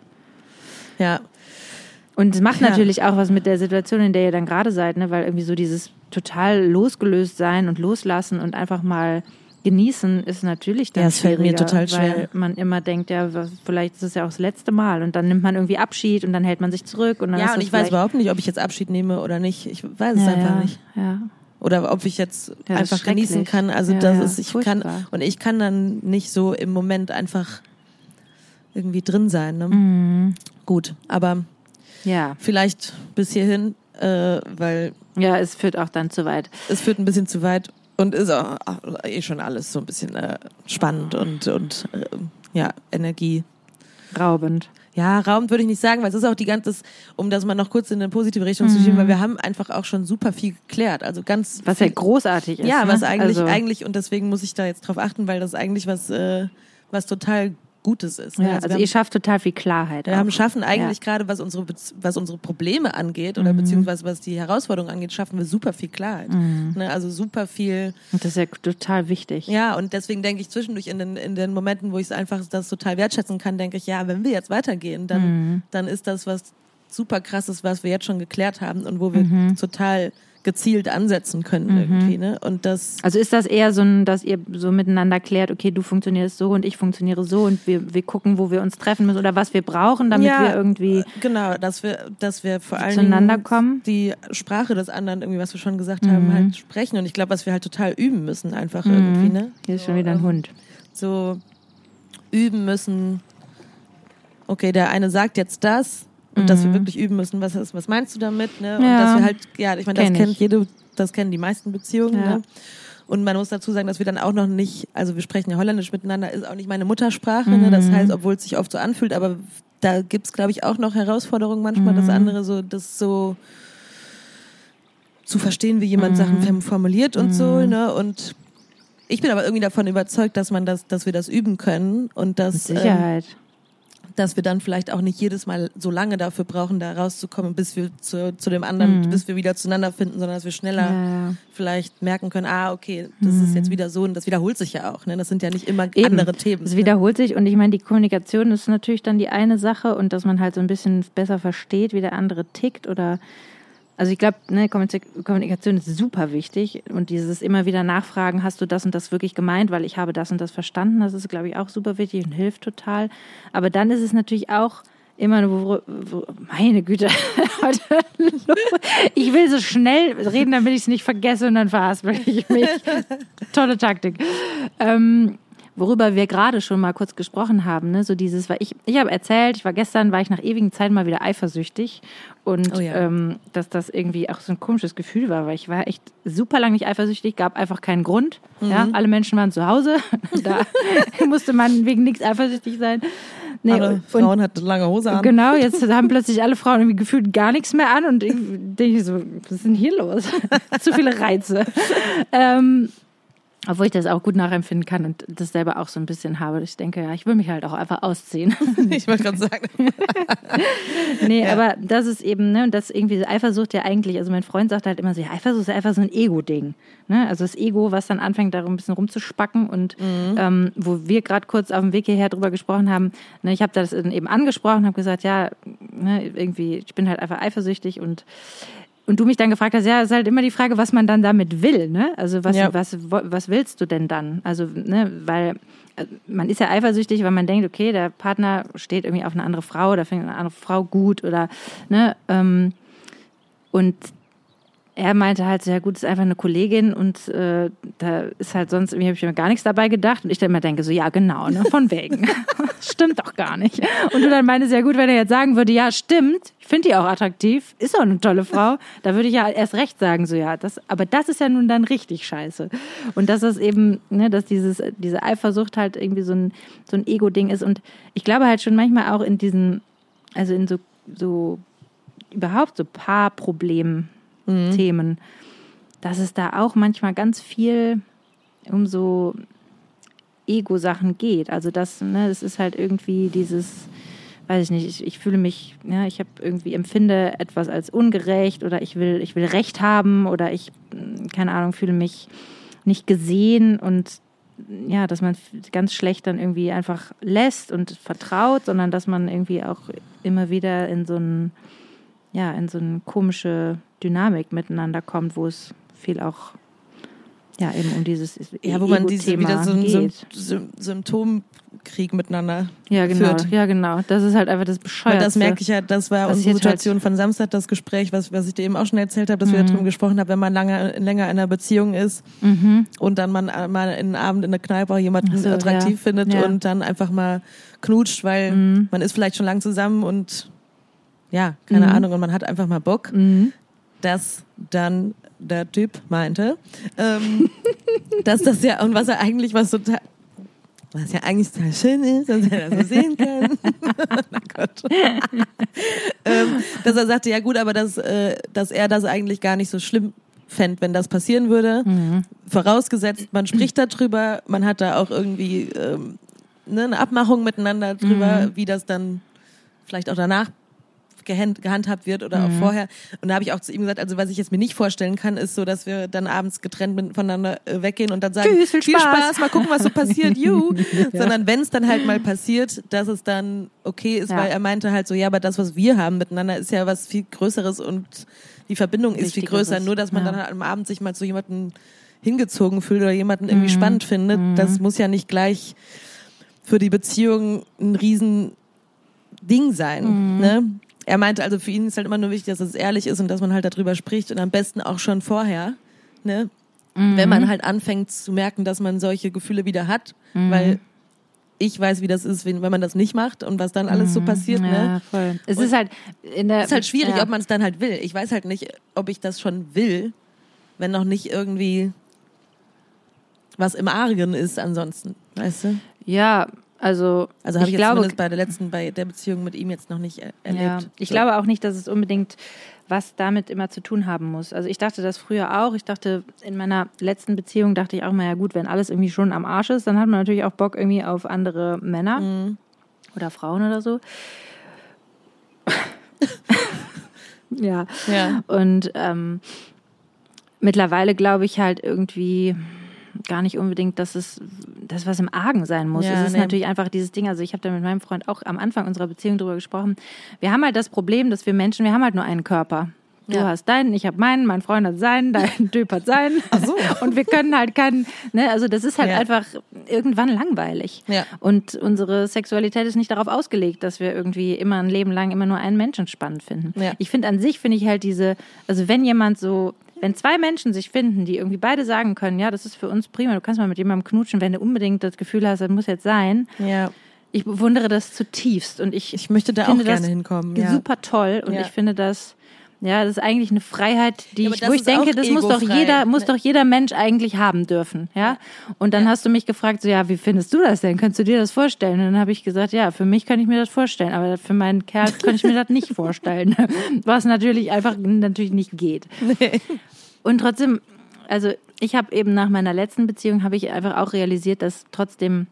ja. Und es macht Ja. natürlich auch was mit der Situation, in der ihr dann gerade seid, ne? weil irgendwie so dieses total losgelöst sein und loslassen und einfach mal genießen ist natürlich dann Ja, es fällt mir total schwer. Weil man immer denkt, ja, vielleicht ist es ja auch das letzte Mal und dann nimmt man irgendwie Abschied und dann hält man sich zurück und dann Ja, und das ich weiß überhaupt nicht, ob ich jetzt Abschied nehme oder nicht. Ich weiß es ja, einfach ja, nicht. Ja. oder ob ich jetzt Ja, das einfach genießen kann. Also das ist, ich kann furchtbar. und ich kann dann nicht so im Moment einfach irgendwie drin sein. Ne? Mhm. Gut, aber Ja. vielleicht bis hierhin, äh, weil Ja, es führt auch dann zu weit. es führt ein bisschen zu weit und ist auch eh schon alles so ein bisschen äh, spannend und und äh, ja Energie. Raubend. Ja, Raum würde ich nicht sagen, weil es ist auch die ganze, um das mal noch kurz in eine positive Richtung zu schieben, weil wir haben einfach auch schon super viel geklärt. Also ganz Was ja viel, großartig ist. ja, ne? was eigentlich also, eigentlich und deswegen muss ich da jetzt drauf achten, weil das eigentlich was äh, was total Gutes ist. ne? Ja, also, wir ihr haben, schafft total viel Klarheit. wir auch. haben schaffen eigentlich gerade was unsere was unsere Probleme angeht Mhm. oder beziehungsweise was die Herausforderungen angeht, schaffen wir super viel Klarheit. Mhm. Ne? Also super viel Und das ist ja total wichtig. ja, und deswegen denke ich zwischendurch in den, in den Momenten, wo ich es einfach das total wertschätzen kann, denke ich, ja, wenn wir jetzt weitergehen, dann, Mhm. dann ist das was super krasses, was wir jetzt schon geklärt haben und wo wir Mhm. total gezielt ansetzen können irgendwie, ne? Und das, Also ist das eher so, ein, dass ihr so miteinander klärt, okay, du funktionierst so und ich funktioniere so und wir, wir gucken, wo wir uns treffen müssen oder was wir brauchen, damit Ja, wir irgendwie genau, dass wir, dass wir vor allen Zueinander Dingen kommen. Mhm. die Sprache des anderen, irgendwie, was wir schon gesagt haben, halt sprechen. Und ich glaube, was wir halt total üben müssen, einfach irgendwie, ne? hier ist schon wieder ein Hund. so üben müssen, okay, der eine sagt jetzt das und dass wir wirklich üben müssen, was, ist- was meinst du damit, ne? Und Mhm. Ja. dass wir halt, ja, ich meine, das Kenn kennt ich. jede, das kennen die meisten Beziehungen, Ja. ne? Und man muss dazu sagen, dass wir dann auch noch nicht, also wir sprechen ja Holländisch miteinander, ist auch nicht meine Muttersprache, ne? Mhm. Das heißt, obwohl es sich oft so anfühlt, aber da gibt's glaube ich, auch noch Herausforderungen manchmal, Mhm. das andere so, das so zu verstehen, wie jemand Mhm. Sachen formuliert und so, ne? Und ich bin aber irgendwie davon überzeugt, dass man das, dass wir das üben können und Mit dass, ähm, Sicherheit. Dass wir dann vielleicht auch nicht jedes Mal so lange dafür brauchen, da rauszukommen, bis wir zu, zu dem anderen, bis wir wieder zueinander finden, sondern dass wir schneller Mhm. Ja, vielleicht merken können, ah, okay, das ist jetzt wieder so und das wiederholt sich ja auch, ne? Das sind ja nicht immer Eben. andere Themen. Es ne? wiederholt sich und ich meine, die Kommunikation ist natürlich dann die eine Sache und dass man halt so ein bisschen besser versteht, wie der andere tickt oder also ich glaube, ne, Kommunik- Kommunikation ist super wichtig und dieses immer wieder nachfragen, hast du das und das wirklich gemeint, weil ich habe das und das verstanden, das ist, glaube ich, auch super wichtig und hilft total. Aber dann ist es natürlich auch immer, wo, meine Güte, ich will so schnell reden, damit ich es nicht vergesse und dann verhaspel ich mich. Tolle Taktik. Ähm, worüber wir gerade schon mal kurz gesprochen haben, ne? so dieses, weil ich, ich habe erzählt, ich war gestern, war ich nach ewigen Zeiten mal wieder eifersüchtig und Oh ja. ähm, dass das irgendwie auch so ein komisches Gefühl war, weil ich war echt super lange nicht eifersüchtig, gab einfach keinen Grund. Ja, Mhm. alle Menschen waren zu Hause, da musste man wegen nichts eifersüchtig sein. Nee, Alle und- Frauen hatten lange Hose an. Genau, jetzt haben plötzlich alle Frauen irgendwie gefühlt gar nichts mehr an und ich denke so, was ist denn hier los? Zu viele Reize. Ähm, obwohl ich das auch gut nachempfinden kann und das selber auch so ein bisschen habe. Ich denke, ja, ich will mich halt auch einfach ausziehen. Ich wollte gerade sagen. nee, aber das ist eben, ne, und das irgendwie Eifersucht ja eigentlich, also mein Freund sagt halt immer so, ja, Eifersucht ist ja einfach so ein Ego-Ding. Ne? Also das Ego, was dann anfängt, darum ein bisschen rumzuspacken und ähm, wo wir gerade kurz auf dem Weg hierher drüber gesprochen haben, ne, ich habe das eben angesprochen, habe gesagt, ja, ne, irgendwie, ich bin halt einfach eifersüchtig und und du mich dann gefragt hast, ja, ist halt immer die Frage, was man dann damit will, ne? Also was, Ja. was, was willst du denn dann? Also, ne, weil äh, man ist ja eifersüchtig, weil man denkt, okay, der Partner steht irgendwie auf eine andere Frau oder findet eine andere Frau gut oder, ne, ähm, und er meinte halt so, ja gut, ist einfach eine Kollegin und äh, da ist halt sonst, irgendwie habe ich mir gar nichts dabei gedacht und ich dann immer denke so, ja genau, ne, von wegen. stimmt doch gar nicht. Und du dann meintest, ja gut, wenn er jetzt sagen würde, ja stimmt, ich finde die auch attraktiv, ist auch eine tolle Frau, da würde ich ja erst recht sagen, so ja, das, aber das ist ja nun dann richtig scheiße. Und dass das eben, ne, dass dieses, diese Eifersucht halt irgendwie so ein, so ein Ego-Ding ist und ich glaube halt schon manchmal auch in diesen, also in so, so überhaupt so Paarproblemen, Themen, dass es da auch manchmal ganz viel um so Ego-Sachen geht. Also das, ne, es ist halt irgendwie dieses, weiß ich nicht, ich, ich fühle mich, ja, ich habe irgendwie empfinde etwas als ungerecht oder ich will, ich will Recht haben oder ich, mh, keine Ahnung, fühle mich nicht gesehen und ja, dass man ganz schlecht dann irgendwie einfach lässt und vertraut, sondern dass man irgendwie auch immer wieder in so ein, ja, in so eine komische Dynamik miteinander kommt, wo es viel auch ja eben um dieses Ja, wo man diese wieder so ein Sym. Sym Symptom Krieg miteinander Ja, genau. führt. Ja, genau. Das ist halt einfach das Weil Bescheuerste. das merke ich ja, das war unsere Passiert Situation von Samstag, das Gespräch, was, was ich dir eben auch schon erzählt habe, dass Mhm. wir darüber gesprochen haben, wenn man lange, länger in einer Beziehung ist und dann man äh, mal in den Abend in der Kneipe auch jemanden so, attraktiv ja. findet Ja. Mhm. und dann einfach mal knutscht, weil man ist vielleicht schon lang zusammen und ja, keine Mhm. Ahnung, und man hat einfach mal Bock, dass dann der Typ meinte, ähm, dass das ja, und was er eigentlich was total, was ja eigentlich total schön ist, dass er das so sehen kann. oh Gott. ähm, dass er sagte, ja gut, aber dass, äh, dass er das eigentlich gar nicht so schlimm fände, wenn das passieren würde. Vorausgesetzt, man spricht darüber, man hat da auch irgendwie ähm, ne, eine Abmachung miteinander drüber, wie das dann vielleicht auch danach gehand, gehandhabt wird oder auch vorher. Und da habe ich auch zu ihm gesagt, also was ich jetzt mir nicht vorstellen kann, ist so, dass wir dann abends getrennt voneinander äh, weggehen und dann sagen, Tschüss, viel Spaß." mal gucken, was so passiert, juhu. Sondern wenn es dann halt mal passiert, dass es dann okay ist, Ja. weil er meinte halt so, ja, aber das, was wir haben miteinander, ist ja was viel Größeres und die Verbindung ist viel größer. Nur, dass man ja. dann halt am Abend sich mal zu jemandem hingezogen fühlt oder jemanden irgendwie Mhm. spannend findet, das muss ja nicht gleich für die Beziehung ein riesen Ding sein. Mhm. Ne? Er meinte also, für ihn ist halt immer nur wichtig, dass es ehrlich ist und dass man halt darüber spricht und am besten auch schon vorher. Ne? Mhm. Wenn man halt anfängt zu merken, dass man solche Gefühle wieder hat, Mhm. weil ich weiß, wie das ist, wenn, wenn man das nicht macht und was dann alles so passiert. Mhm. ja, Ne? voll. Es Und- ist halt in der. Es ist halt schwierig, ja. ob man es dann halt will. Ich weiß halt nicht, ob ich das schon will, wenn noch nicht irgendwie was im Argen ist ansonsten. Weißt du? Ja, also. Also habe ich, ich jetzt glaube, zumindest bei der letzten, bei der Beziehung mit ihm jetzt noch nicht er erlebt. Ja, ich So. glaube auch nicht, dass es unbedingt was damit immer zu tun haben muss. Also ich dachte das früher auch. Ich dachte, in meiner letzten Beziehung dachte ich auch mal, ja gut, wenn alles irgendwie schon am Arsch ist, dann hat man natürlich auch Bock irgendwie auf andere Männer Mhm. oder Frauen oder so. ja. Ja. Und ähm, mittlerweile glaube ich halt irgendwie gar nicht unbedingt, dass es das was im Argen sein muss. Ja, es ist nee. natürlich einfach dieses Ding, also ich habe da mit meinem Freund auch am Anfang unserer Beziehung drüber gesprochen. Wir haben halt das Problem, dass wir Menschen, wir haben halt nur einen Körper. Du Ja. hast deinen, ich habe meinen, mein Freund hat seinen, dein Typ hat seinen. Ach so. Und wir können halt keinen, ne, also das ist halt Ja. einfach irgendwann langweilig. Ja. Und unsere Sexualität ist nicht darauf ausgelegt, dass wir irgendwie immer ein Leben lang immer nur einen Menschen spannend finden. Ja. Ich finde an sich, finde ich halt diese, also wenn jemand so, wenn zwei Menschen sich finden, die irgendwie beide sagen können, ja, das ist für uns prima, du kannst mal mit jemandem knutschen, wenn du unbedingt das Gefühl hast, das muss jetzt sein. ja. Ich bewundere das zutiefst und ich, Ich möchte da finde auch gerne das hinkommen. Ja. super toll und Ja. ich finde das ja, das ist eigentlich eine Freiheit, die Ja, ich, wo ich denke, das muss doch jeder, muss ne? doch jeder Mensch eigentlich haben dürfen, ja. Und dann hast du mich gefragt, so ja, wie findest du das denn? Könntest du dir das vorstellen? Und dann habe ich gesagt, ja, für mich kann ich mir das vorstellen, aber für meinen Kerl kann ich mir das nicht vorstellen, was natürlich einfach natürlich nicht geht. Und trotzdem, also ich habe eben nach meiner letzten Beziehung habe ich einfach auch realisiert, dass trotzdem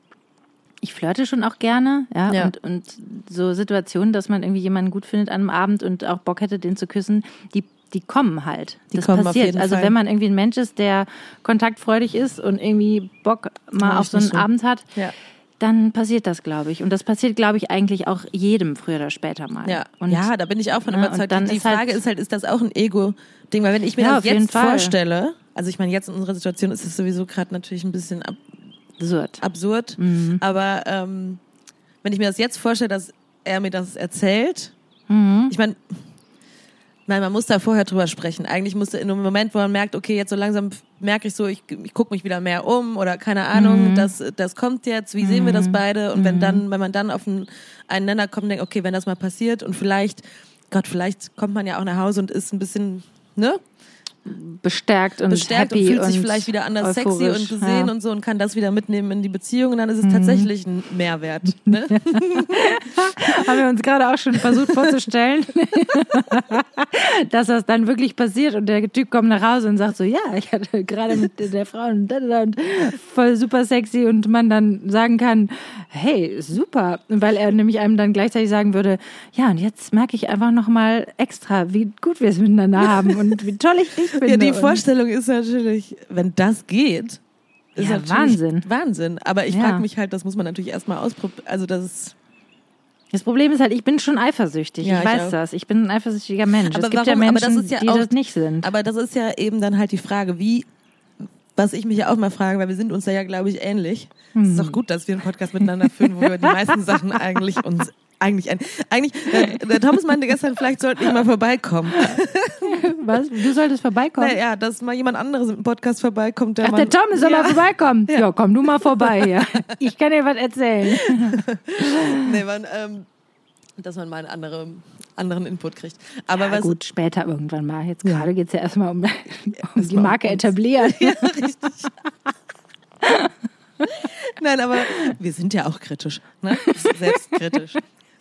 ich flirte schon auch gerne, ja, Ja. Und, und so Situationen, dass man irgendwie jemanden gut findet an einem Abend und auch Bock hätte, den zu küssen, die die kommen halt. Die das kommen passiert. also Fall. wenn man irgendwie ein Mensch ist, der kontaktfreudig ist und irgendwie Bock mal Ja, auf so einen so. Abend hat, Ja. dann passiert das, glaube ich. Und das passiert, glaube ich, eigentlich auch jedem früher oder später mal. Ja, Und ja, da bin ich auch von ne, überzeugt. und dann die ist halt- Frage ist halt, ist das auch ein Ego-Ding? Weil wenn ich mir Ja, das jetzt vorstelle, also ich meine, jetzt in unserer Situation ist es sowieso gerade natürlich ein bisschen ab absurd. absurd, Mhm. aber ähm, wenn ich mir das jetzt vorstelle, dass er mir das erzählt, Mhm. ich meine, nein, man muss da vorher drüber sprechen. Eigentlich musste in einem Moment, wo man merkt, okay, jetzt so langsam merke ich so, ich, ich gucke mich wieder mehr um oder keine Mhm. Ahnung, das, das kommt jetzt, wie sehen wir das beide? Und wenn dann, wenn man dann auf einen, einen Nenner kommt, denkt, okay, wenn das mal passiert und vielleicht, Gott, vielleicht kommt man ja auch nach Hause und ist ein bisschen, ne? Bestärkt und bestärkt happy und fühlt sich und vielleicht wieder anders sexy und gesehen ja. und so und kann das wieder mitnehmen in die Beziehung und dann ist es tatsächlich ein Mehrwert. Ne? Haben wir uns gerade auch schon versucht vorzustellen, dass das dann wirklich passiert und der Typ kommt nach Hause und sagt so, ja, ich hatte gerade mit der Frau und, und voll super sexy und man dann sagen kann, hey, super, weil er nämlich einem dann gleichzeitig sagen würde, ja, und jetzt merke ich einfach nochmal extra, wie gut wir es miteinander haben und wie toll ich dich finde. Ja, die Vorstellung ist natürlich, wenn das geht, ist Ja, natürlich Wahnsinn. Wahnsinn. Aber ich Ja. frage mich halt, das muss man natürlich erstmal ausprobieren. Also das ist, Das Problem ist halt, ich bin schon eifersüchtig. Ja, ich ich weiß auch. das. Ich bin ein eifersüchtiger Mensch. Aber es gibt warum? ja Menschen, das ist ja die auch- das nicht sind. aber das ist ja eben dann halt die Frage, wie, was ich mich ja auch mal frage, weil wir sind uns da ja, glaube ich, ähnlich. Es ist doch gut, dass wir einen Podcast miteinander führen, wo wir die meisten Sachen eigentlich uns eigentlich ein, eigentlich der, der Thomas meinte gestern, vielleicht sollten ich mal vorbeikommen. Was? Du solltest vorbeikommen? Naja, dass mal jemand anderes im Podcast vorbeikommt. Der Ach, der Tom soll ja. mal vorbeikommen. Ja. komm du mal vorbei hier. Ich kann dir was erzählen. Nee, man, ähm, dass man mal einen anderen, anderen Input kriegt. Aber Ja, was, gut, später irgendwann mal. Jetzt gerade geht's ja erstmal um, um die um Marke uns. etablieren. Ja, richtig. Nein, aber wir sind ja auch kritisch, ne? Selbstkritisch.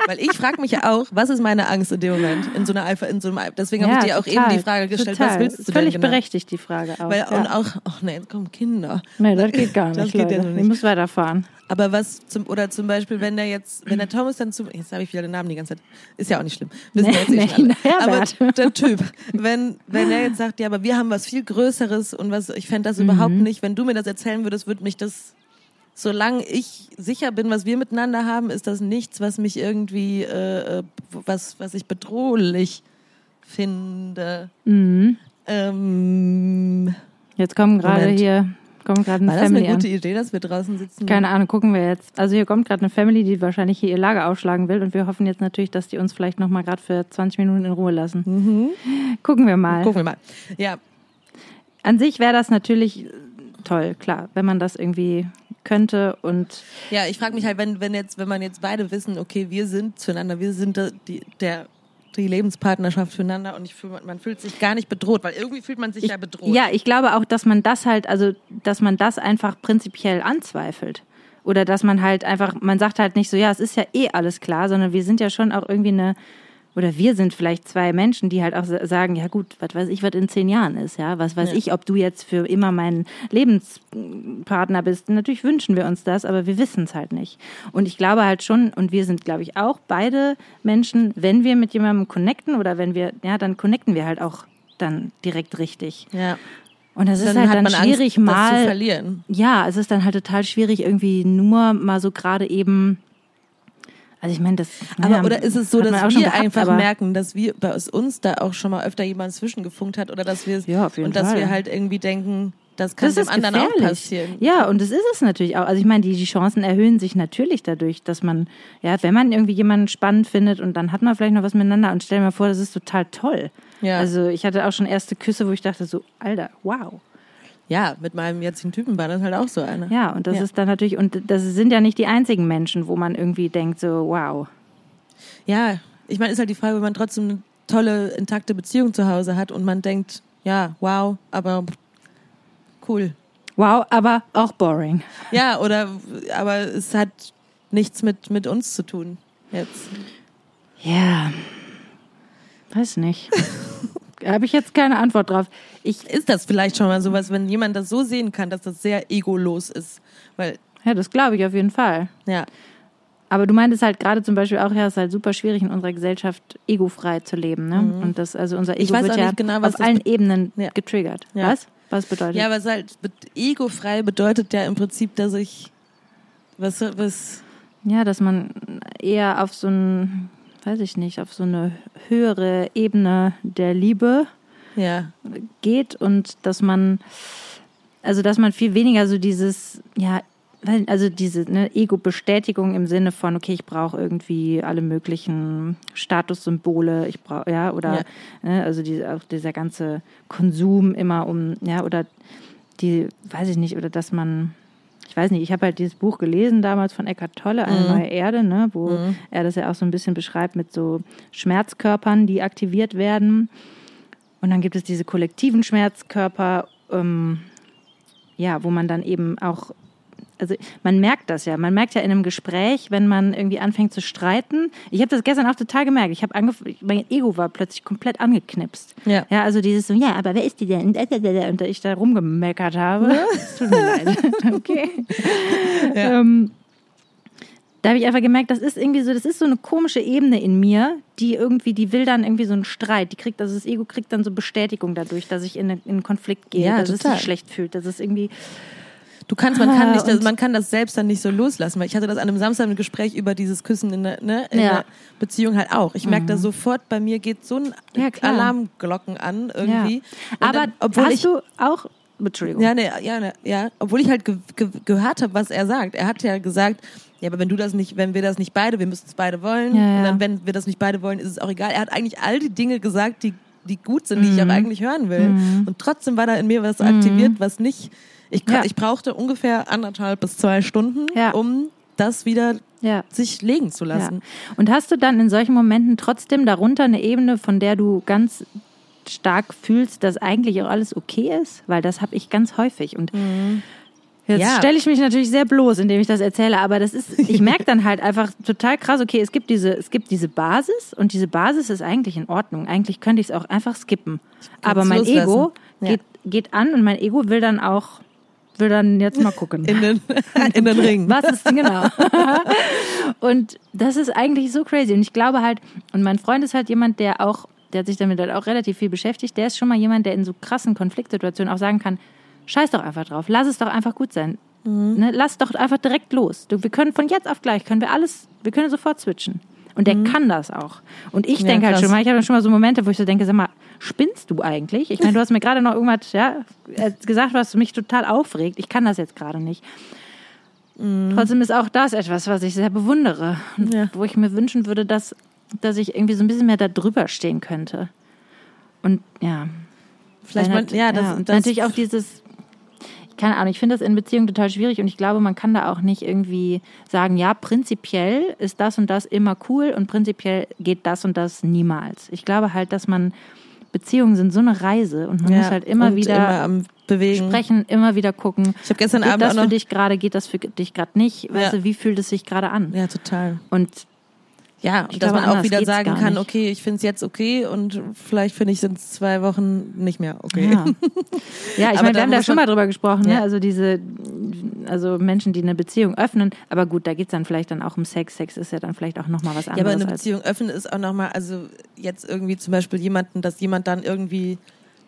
Weil ich frage mich ja auch, was ist meine Angst in dem Moment, in so einer Alpha, in so einem Alpha. Deswegen habe ich dir auch total, eben die Frage gestellt, total. was willst du Ist Völlig denn genau? berechtigt, die Frage auch. Weil, ja. Und auch, ach nee, jetzt kommen Kinder. nee, das geht gar nicht. Das geht ja Leute. Ich nicht. muss weiterfahren. Aber was zum, oder zum Beispiel, wenn der jetzt, wenn der Thomas dann zu, jetzt habe ich wieder den Namen die ganze Zeit, ist ja auch nicht schlimm. Wissen wir Nee, jetzt eh schon nee, alle. aber der Typ, wenn, wenn er jetzt sagt, ja, aber wir haben was viel Größeres und was, ich fände das Mhm. überhaupt nicht, wenn du mir das erzählen würdest, würde mich das, solange ich sicher bin, was wir miteinander haben, ist das nichts, was mich irgendwie, äh, äh, was, was ich bedrohlich finde. Mhm. Ähm, Jetzt kommen gerade hier, kommt gerade eine war das Family eine gute an. Idee, dass wir draußen sitzen? Keine Ahnung, gucken wir jetzt. Also hier kommt gerade eine Family, die wahrscheinlich hier ihr Lager aufschlagen will und wir hoffen jetzt natürlich, dass die uns vielleicht noch mal gerade für 20 Minuten in Ruhe lassen. Gucken wir mal. Gucken wir mal. Ja, An sich wäre das natürlich toll, klar, wenn man das irgendwie könnte und Ja, ich frage mich halt, wenn, wenn jetzt, wenn man jetzt beide wissen, okay, wir sind zueinander, wir sind da- die, der, die Lebenspartnerschaft füreinander und ich fühl, man fühlt sich gar nicht bedroht, weil irgendwie fühlt man sich ja bedroht. Ja, ich glaube auch, dass man das halt, also dass man das einfach prinzipiell anzweifelt. Oder dass man halt einfach, man sagt halt nicht so, ja, es ist ja eh alles klar, sondern wir sind ja schon auch irgendwie eine, oder wir sind vielleicht zwei Menschen, die halt auch sa- sagen, ja gut, was weiß ich, was in zehn Jahren ist, ja, was weiß Ja. ich, ob du jetzt für immer mein Lebenspartner bist. Natürlich wünschen wir uns das, aber wir wissen es halt nicht. Und ich glaube halt schon, und wir sind, glaube ich, auch beide Menschen, wenn wir mit jemandem connecten oder wenn wir, ja, dann connecten wir halt auch dann direkt richtig. ja. Und das ist Dann halt hat dann schwierig Angst, mal. verlieren. Ja, es ist dann halt total schwierig, irgendwie nur mal so gerade eben. Also ich meine, das. Aber naja, oder ist es so, dass wir gehabt, einfach merken, dass wir bei uns da auch schon mal öfter jemand zwischengefunkt hat oder dass wir Ja, und dass Fall. wir halt irgendwie denken, das kann Das dem ist anderen gefährlich. auch passieren. Ja, und das ist es natürlich auch. Also ich meine, die, die Chancen erhöhen sich natürlich dadurch, dass man, ja, wenn man irgendwie jemanden spannend findet und dann hat man vielleicht noch was miteinander und stell dir mal vor, das ist total toll. Ja. Also ich hatte auch schon erste Küsse, wo ich dachte so, Alter, wow. Ja, mit meinem jetzigen Typen war das halt auch so einer. Ja, und das Ja. ist dann natürlich, und das sind ja nicht die einzigen Menschen, wo man irgendwie denkt so, wow. Ja, ich meine, ist halt die Frage, wenn man trotzdem eine tolle, intakte Beziehung zu Hause hat und man denkt, ja, wow, aber cool. Wow, aber auch boring. Ja, oder, aber es hat nichts mit, mit uns zu tun jetzt. Ja, weiß nicht. Habe ich jetzt keine Antwort drauf. Ich, Ist das vielleicht schon mal sowas, wenn jemand das so sehen kann, dass das sehr egolos ist? Weil, ja, das glaube ich auf jeden Fall. ja, Aber du meintest halt gerade zum Beispiel auch, ja, es ist halt super schwierig in unserer Gesellschaft egofrei zu leben, ne? Und das, also unser Ego Ich weiß wird auch ja nicht genau, was auf allen be- Ebenen Ja. getriggert. Ja. Was? Was bedeutet? ja, aber es halt, egofrei bedeutet ja im Prinzip, dass ich, was, was, Ja, dass man eher auf so ein, weiß ich nicht, auf so eine höhere Ebene der Liebe ja, geht und dass man, also dass man viel weniger so dieses, ja, also diese ne, Ego-Bestätigung im Sinne von, okay, ich brauche irgendwie alle möglichen Statussymbole, ich brauche, ja, oder Ne, also diese, auch dieser ganze Konsum immer um, ja, oder die, weiß ich nicht, oder dass man, weiß nicht, ich habe halt dieses Buch gelesen damals von Eckhart Tolle, Eine neue Erde, ne, wo er das ja auch so ein bisschen beschreibt mit so Schmerzkörpern, die aktiviert werden. Und dann gibt es diese kollektiven Schmerzkörper, ähm, ja, wo man dann eben auch, also man merkt das ja, man merkt ja in einem Gespräch, wenn man irgendwie anfängt zu streiten. Ich habe das gestern auch total gemerkt. Ich habe mein Ego war plötzlich komplett angeknipst. Ja. Ja, also dieses so, ja, aber wer ist die denn? Und ich da rumgemeckert habe. Es tut mir leid. Okay. Ja. Ähm, da habe ich einfach gemerkt, das ist irgendwie so, das ist so eine komische Ebene in mir, die irgendwie, die will dann irgendwie so einen Streit. Die kriegt, also das Ego kriegt dann so Bestätigung dadurch, dass ich in, eine, in einen Konflikt gehe, Ja, dass es total. sich schlecht fühlt, dass es irgendwie, Du kannst, man kann Ah, nicht, das, man kann das selbst dann nicht so loslassen, weil ich hatte das an einem Samstag ein Gespräch über dieses Küssen in der, ne, in Ja. Mhm. der Beziehung halt auch. Ich merke da sofort, bei mir geht so ein Ja. Alarmglocken an irgendwie. Ja. Aber dann, obwohl hast ich, du auch Entschuldigung. Ja, ne, ja, ne, ja. Obwohl ich halt ge ge gehört habe, was er sagt. Er hat ja gesagt, ja, aber wenn du das nicht, wenn wir das nicht beide, wir müssen es beide wollen, Ja, und dann, wenn wir das nicht beide wollen, ist es auch egal. Er hat eigentlich all die Dinge gesagt, die, die gut sind, die ich Mhm. auch eigentlich hören will. Und trotzdem war da in mir was aktiviert, was nicht, ich, Ja. ich brauchte ungefähr anderthalb bis zwei Stunden, Ja. um das wieder Ja. sich legen zu lassen. Und hast du dann in solchen Momenten trotzdem darunter eine Ebene, von der du ganz stark fühlst, dass eigentlich auch alles okay ist? Weil das habe ich ganz häufig. Und jetzt Ja. stelle ich mich natürlich sehr bloß, indem ich das erzähle, aber das ist, ich merke dann halt einfach total krass, okay, es gibt diese, es gibt diese Basis und diese Basis ist eigentlich in Ordnung. Eigentlich könnte ich es auch einfach skippen. Aber mein loslassen. Ego Ja. geht, geht an und mein Ego will dann auch, will dann jetzt mal gucken. In den, in den Ring. Was ist genau? und das ist eigentlich so crazy. Und ich glaube halt, und mein Freund ist halt jemand, der auch, der hat sich damit halt auch relativ viel beschäftigt, der ist schon mal jemand, der in so krassen Konfliktsituationen auch sagen kann, scheiß doch einfach drauf, lass es doch einfach gut sein. Mhm. Ne, lass doch einfach direkt los. Du, wir können von jetzt auf gleich, können wir alles, wir können sofort switchen. Und der kann das auch. Und ich Mhm. Ja, denke halt schon mal, ich habe schon mal so Momente, wo ich so denke, sag mal, spinnst du eigentlich? Ich meine, du hast mir gerade noch irgendwas ja, äh, gesagt, was mich total aufregt. Ich kann das jetzt gerade nicht. Trotzdem ist auch das etwas, was ich sehr bewundere. Und Ja. Wo ich mir wünschen würde, dass, dass ich irgendwie so ein bisschen mehr da drüber stehen könnte. Und ja. Vielleicht Weil mal, ja, das, und das natürlich auch dieses, keine Ahnung, ich finde das in Beziehungen total schwierig und ich glaube, man kann da auch nicht irgendwie sagen, ja, prinzipiell ist das und das immer cool und prinzipiell geht das und das niemals. Ich glaube halt, dass man, Beziehungen sind so eine Reise und man ja, muss halt immer wieder immer am Bewegen. sprechen, immer wieder gucken. Ich habe gestern geht Abend das auch für noch. dich gerade, geht das für dich gerade nicht? Weißt Ja. du, wie fühlt es sich gerade an? Ja, total. Und Ja, Ich und dass glaube, man auch wieder sagen kann, okay, ich finde es jetzt okay und vielleicht finde ich es in zwei Wochen nicht mehr okay. Ja, ja ich meine, wir haben da schon mal drüber gesprochen, ne? Ja. also diese, also Menschen, die eine Beziehung öffnen, aber gut, da geht's dann vielleicht dann auch um Sex. Sex ist ja dann vielleicht auch nochmal was Ja, anderes. aber eine Beziehung öffnen ist auch nochmal, also jetzt irgendwie zum Beispiel jemanden, dass jemand dann irgendwie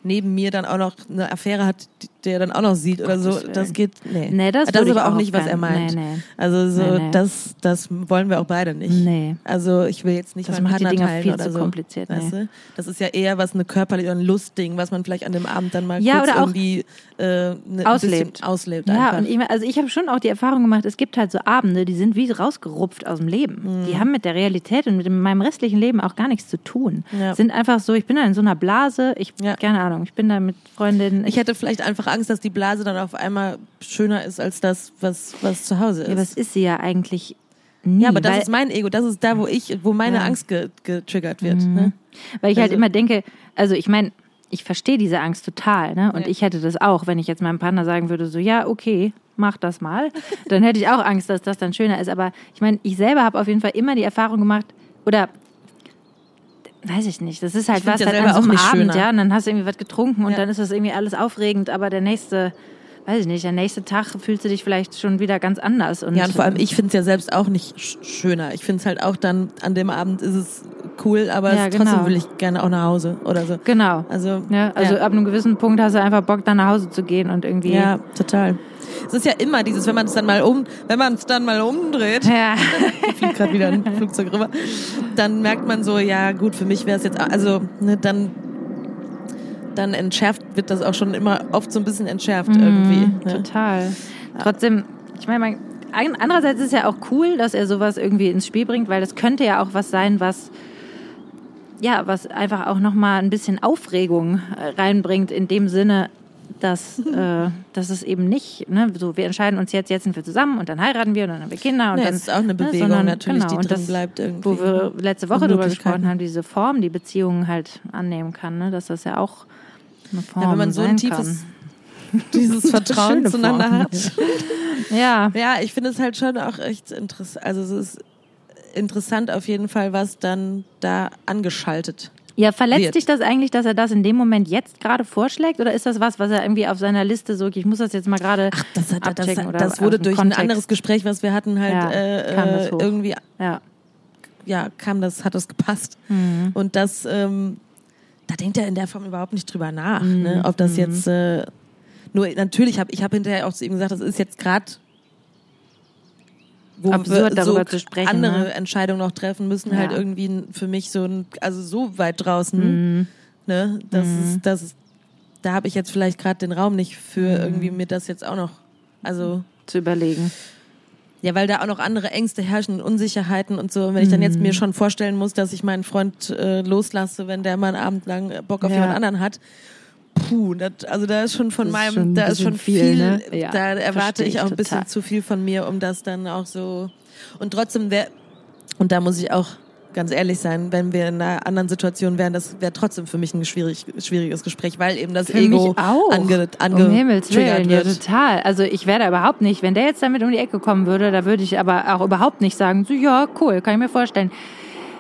neben mir dann auch noch eine Affäre hat, die- der dann auch noch sieht oder so, das geht, nee. Nee, das das ist ich aber auch nicht, was er meint. nee, nee. Also so, Nee, das, das wollen wir auch beide nicht. Nee. Also ich will jetzt nicht Das meinen die Partner Dinge teilen viel oder zu so. kompliziert, Weißt du? Das ist ja eher was eine körperliche, ein Lustding, was man vielleicht an dem Abend dann mal Ja, kurz oder auch irgendwie äh, ne, auslebt. auslebt. Ja, einfach. und ich, also ich habe schon auch die Erfahrung gemacht, es gibt halt so Abende, die sind wie rausgerupft aus dem Leben. Mhm. Die haben mit der Realität und mit meinem restlichen Leben auch gar nichts zu tun. Ja. Sind einfach so, ich bin da in so einer Blase, ich, Ja. keine Ahnung, ich bin da mit Freundinnen. Ich hätte vielleicht einfach Angst, dass die Blase dann auf einmal schöner ist als das, was, was zu Hause ist. ja, aber es ist sie ja eigentlich nie. Ja, aber das ist mein Ego. Das ist da, wo ich, wo meine Ja. Mhm. Angst ge getriggert wird. Ne? Weil ich halt Also- immer denke, also ich meine, ich verstehe diese Angst total, ne? Und Ja. ich hätte das auch, wenn ich jetzt meinem Partner sagen würde, so, ja, okay, mach das mal, dann hätte ich auch Angst, dass das dann schöner ist. Aber ich meine, ich selber habe auf jeden Fall immer die Erfahrung gemacht, oder weiß ich nicht, das ist halt Ich was halt an so einem Abend, schöner. ja, und dann hast du irgendwie was getrunken und Ja. dann ist das irgendwie alles aufregend, aber der nächste, weiß ich nicht, der nächste Tag fühlst du dich vielleicht schon wieder ganz anders. Und Ja, und vor allem ich finde es ja selbst auch nicht sch schöner. Ich finde es halt auch dann, an dem Abend ist es cool, aber Ja, es, trotzdem genau. will ich gerne auch nach Hause oder so. Genau. Also, Ja, also ja. ab einem gewissen Punkt hast du einfach Bock, dann nach Hause zu gehen und irgendwie. ja, total. Es ist ja immer dieses, wenn man es dann mal um, wenn man es dann mal umdreht, Ja. fliegt gerade wieder ein Flugzeug rüber, dann merkt man so, ja gut, für mich wäre es jetzt, also ne, dann dann entschärft wird das auch schon immer oft so ein bisschen entschärft irgendwie. Mhm, Ne? Total. Trotzdem, ich meine, andererseits ist es ja auch cool, dass er sowas irgendwie ins Spiel bringt, weil das könnte ja auch was sein, was ja, was einfach auch nochmal ein bisschen Aufregung äh, reinbringt, in dem Sinne, dass, äh, dass es eben nicht, ne, so wir entscheiden uns jetzt, jetzt sind wir zusammen und dann heiraten wir und dann haben wir Kinder und Ja, dann es ist auch eine ne, Bewegung sondern- natürlich, die und drin das, bleibt irgendwie. Wo wir letzte Woche drüber gesprochen haben, diese Form, die Beziehungen halt annehmen kann, ne, dass das ja auch eine Form Ja, wenn man so ein tiefes kann. dieses Vertrauen zueinander Form. hat. Ja, Ja, ich finde es halt schon auch echt interessant. Also es ist interessant auf jeden Fall, was dann da angeschaltet. Ja, verletzt wird. dich das eigentlich, dass er das in dem Moment jetzt gerade vorschlägt? Oder ist das was, was er irgendwie auf seiner Liste so, ich muss das jetzt mal gerade Das, hat, das, abchecken oder das wurde durch Kontext? ein anderes Gespräch, was wir hatten, halt Ja, äh, das äh, irgendwie, Ja. ja, kam das, hat das gepasst. Mhm. Und das, ähm, da denkt er in der Form überhaupt nicht drüber nach, Mhm. ne? ob das jetzt, äh, nur natürlich habe ich habe hinterher auch zu ihm gesagt, das ist jetzt gerade wo Absurd, wir so sprechen, andere ne? Entscheidungen noch treffen müssen, Ja. halt irgendwie für mich so ein, also so weit draußen, Mhm. ne, das ist, das ist, da habe ich jetzt vielleicht gerade den Raum nicht für irgendwie mir das jetzt auch noch, also Zu überlegen. ja, weil da auch noch andere Ängste herrschen, Unsicherheiten und so. Und wenn ich dann jetzt mir schon vorstellen muss, dass ich meinen Freund äh, loslasse, wenn der mal einen Abend lang Bock auf Ja. jemand anderen hat, puh, das, also da ist schon von Das meinem, schon da ist schon viel, viel, ne? Ja, da erwarte ich auch ein bisschen total. zu viel von mir, um das dann auch so. Und trotzdem wäre, und da muss ich auch ganz ehrlich sein, wenn wir in einer anderen Situation wären, das wäre trotzdem für mich ein schwierig, schwieriges Gespräch, weil eben das Für Ego auch. ange, um Himmels Willen, ja, wird. total. Also ich wäre da überhaupt nicht, wenn der jetzt damit um die Ecke kommen würde, da würde ich aber auch überhaupt nicht sagen, so ja, cool, kann ich mir vorstellen.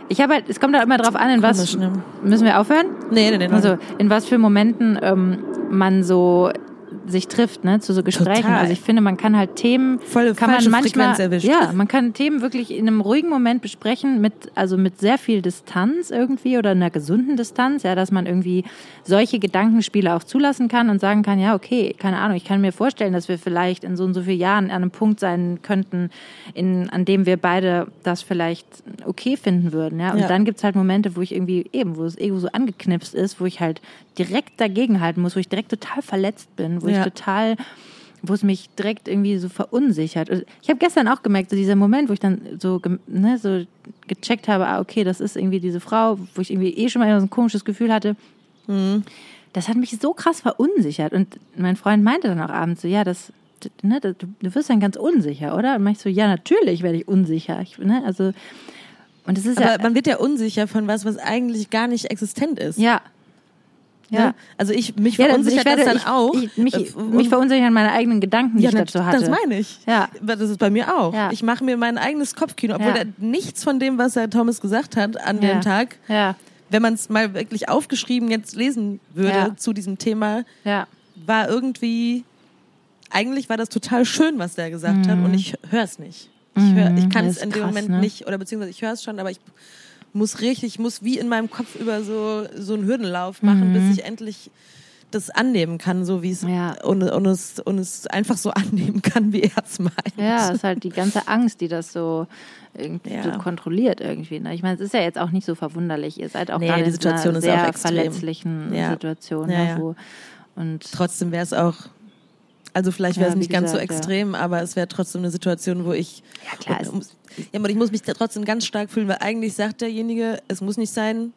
Ich habe halt, es kommt da immer drauf an, in was, Komisch, ne? müssen wir aufhören? Nee, nee. nee. Also in was für Momenten ähm, man so sich trifft, ne, zu so Gesprächen. Total. Also ich finde, man kann halt Themen, Voll kann man manchmal, ja, man kann Themen wirklich in einem ruhigen Moment besprechen mit, also mit sehr viel Distanz irgendwie oder einer gesunden Distanz, ja, dass man irgendwie solche Gedankenspiele auch zulassen kann und sagen kann, ja, okay, keine Ahnung, ich kann mir vorstellen, dass wir vielleicht in so und so vielen Jahren an einem Punkt sein könnten, in, an dem wir beide das vielleicht okay finden würden, ja. Und Ja. dann gibt's halt Momente, wo ich irgendwie eben, wo das Ego so angeknipst ist, wo ich halt direkt dagegenhalten muss, wo ich direkt total verletzt bin, wo ich Ja. total, wo es mich direkt irgendwie so verunsichert. Und Ich habe gestern auch gemerkt, so dieser Moment, wo ich dann so, ne, so gecheckt habe, ah, okay, das ist irgendwie diese Frau, wo ich irgendwie eh schon mal so ein komisches Gefühl hatte. Das hat mich so krass verunsichert. Und mein Freund meinte dann auch abends so, ja, das, ne, das, du, du wirst dann ganz unsicher, oder? Und ich so, ja, natürlich werde ich unsicher. Ich, ne, also, und es ist Aber ja, man wird ja unsicher von was, was eigentlich gar nicht existent ist. ja, ja. Ne? Also ich mich Ja, verunsichert das dann ich, auch. Ich, mich, Äh, mich verunsichern meine eigenen Gedanken, die ja, ich dazu hatte. das meine ich. Ja. Das ist bei mir auch. Ja. Ich mache mir mein eigenes Kopfkino, obwohl Ja. nichts von dem, was Herr Thomas gesagt hat an dem Tag, Ja, wenn man es mal wirklich aufgeschrieben jetzt lesen würde zu diesem Thema, ja, war irgendwie eigentlich war das total schön, was der gesagt hat, und ich höre es nicht. Ich, hör, ich kann Mhm. es Das ist in dem Moment ne? nicht, oder beziehungsweise ich höre es schon, aber ich muss richtig, ich muss wie in meinem Kopf über so, so einen Hürdenlauf machen, bis ich endlich das annehmen kann, so wie es, Mhm. Ja. und, und, es, und es einfach so annehmen kann, wie er es meint. ja, es ist halt die ganze Angst, die das so irgendwie Ja. so kontrolliert irgendwie. Ne? Ich meine, es ist ja jetzt auch nicht so verwunderlich. Ihr seid auch Nee, gerade in einer ist sehr verletzlichen Ja. Situation. Ja, ne, und Trotzdem wäre es auch, also vielleicht wäre Ja, es wie nicht ganz so gesagt, ja. extrem, aber es wäre trotzdem eine Situation, wo ich Ja, klar, es- und, muss- ja, aber ich muss mich da trotzdem ganz stark fühlen, weil eigentlich sagt derjenige, es muss nicht sein,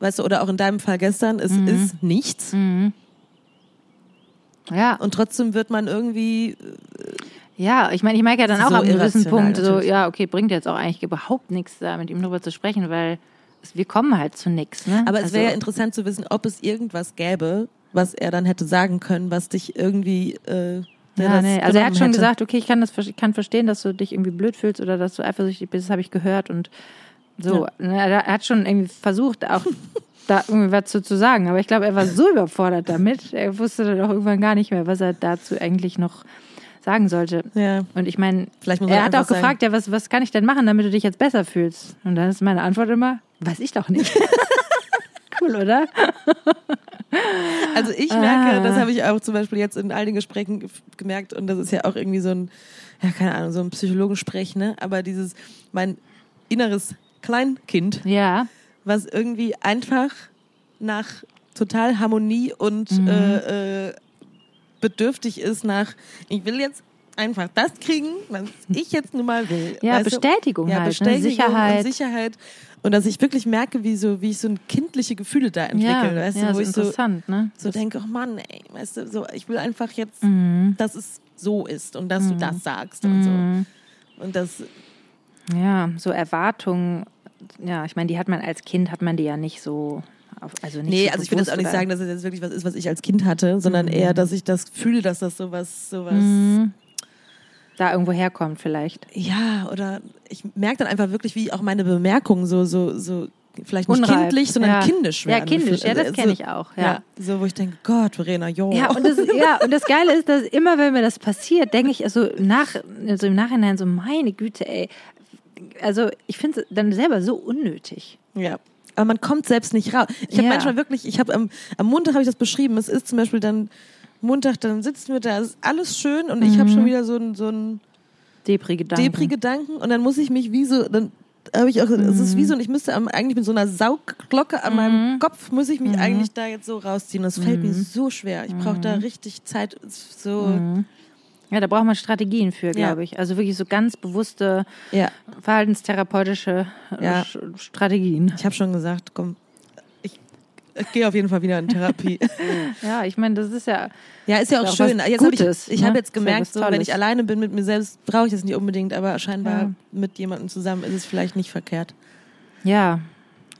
weißt du, oder auch in deinem Fall gestern, es Mhm. ist nichts. ja, Und trotzdem wird man irgendwie, Ja, ich meine, ich merke ja dann auch ist ab so einem gewissen Punkt so, natürlich. ja, okay, bringt jetzt auch eigentlich überhaupt nichts, da mit ihm drüber zu sprechen, weil es, wir kommen halt zu nichts. Ne? aber es Also, wäre ja interessant zu wissen, ob es irgendwas gäbe, was er dann hätte sagen können, was dich irgendwie, äh, Ja, nee. Also er hat schon hätte. gesagt, okay, ich kann das ich kann verstehen, dass du dich irgendwie blöd fühlst oder dass du eifersüchtig bist, das habe ich gehört und so. Ne, Er hat schon irgendwie versucht, auch da irgendwie was zu, zu sagen, aber ich glaube, er war so überfordert damit, er wusste dann auch irgendwann gar nicht mehr, was er dazu eigentlich noch sagen sollte. Ja. Und ich meine, er hat auch gefragt, ja, was, was kann ich denn machen, damit du dich jetzt besser fühlst? Und dann ist meine Antwort immer, weiß ich doch nicht. cool, oder? Also ich merke, Ah. das habe ich auch zum Beispiel jetzt in all den Gesprächen ge- gemerkt und das ist ja auch irgendwie so ein, ja keine Ahnung, so ein Psychologensprech, ne? Aber dieses, mein inneres Kleinkind, Ja, was irgendwie einfach nach total Harmonie und Mhm. äh, äh, bedürftig ist nach, ich will jetzt einfach das kriegen, was ich jetzt nun mal will. Ja, Weißt du? Bestätigung ja, halt, ne? Bestätigung Sicherheit. Und Sicherheit. Und dass ich wirklich merke, wie, so, wie ich so ein kindliche Gefühle da entwickle, ja, weißt ja du, wo ist ich so, interessant, ne? so denke, oh Mann, ey, weißt du, so, ich will einfach jetzt, Mhm. dass es so ist und dass du das sagst und so. Und das, Ja, so Erwartungen, ja, ich meine, die hat man als Kind, hat man die ja nicht so, auf, also nicht nee, so also ich will jetzt auch nicht sagen, dass es jetzt wirklich was ist, was ich als Kind hatte, sondern eher, dass ich das fühle, dass das sowas, sowas, oder da irgendwo herkommt vielleicht. ja, oder ich merke dann einfach wirklich, wie auch meine Bemerkungen so, so, so, vielleicht nicht Unreif. kindlich, sondern ja. kindisch Ja, werden. kindisch, ja, das Also, kenne ich auch, ja. Ja. so wo ich denke, Gott, Verena, jo. Ja, und das, ja, und das Geile ist, dass immer, wenn mir das passiert, denke ich also nach, also im Nachhinein so, meine Güte, ey. Also ich finde es dann selber so unnötig. Ja. Aber man kommt selbst nicht raus. Ich habe Ja. manchmal wirklich, ich habe am, am Montag habe ich das beschrieben. Es ist zum Beispiel dann Montag, dann sitzen wir da, ist alles schön und ich habe Mhm. schon wieder so ein so ein Depri-Gedanken. Depri-Gedanken und dann muss ich mich wie so, dann habe ich auch, es ist wie so, ich müsste am, eigentlich mit so einer Saugglocke an meinem Kopf, muss ich mich eigentlich da jetzt so rausziehen. Das fällt mir so schwer. Ich brauche da richtig Zeit, so. Ja, da braucht man Strategien für, Ja. glaube ich. Also wirklich so ganz bewusste Ja, verhaltenstherapeutische Ja. Strategien. ich habe schon gesagt, komm, gehe auf jeden Fall wieder in Therapie. Ja, ich meine, das ist ja. Ja, ist ja auch schön. Jetzt hab ich ich ne? habe jetzt gemerkt, so, wenn ich alleine bin mit mir selbst, brauche ich das nicht unbedingt, aber scheinbar Ja. mit jemandem zusammen ist es vielleicht nicht verkehrt. Ja,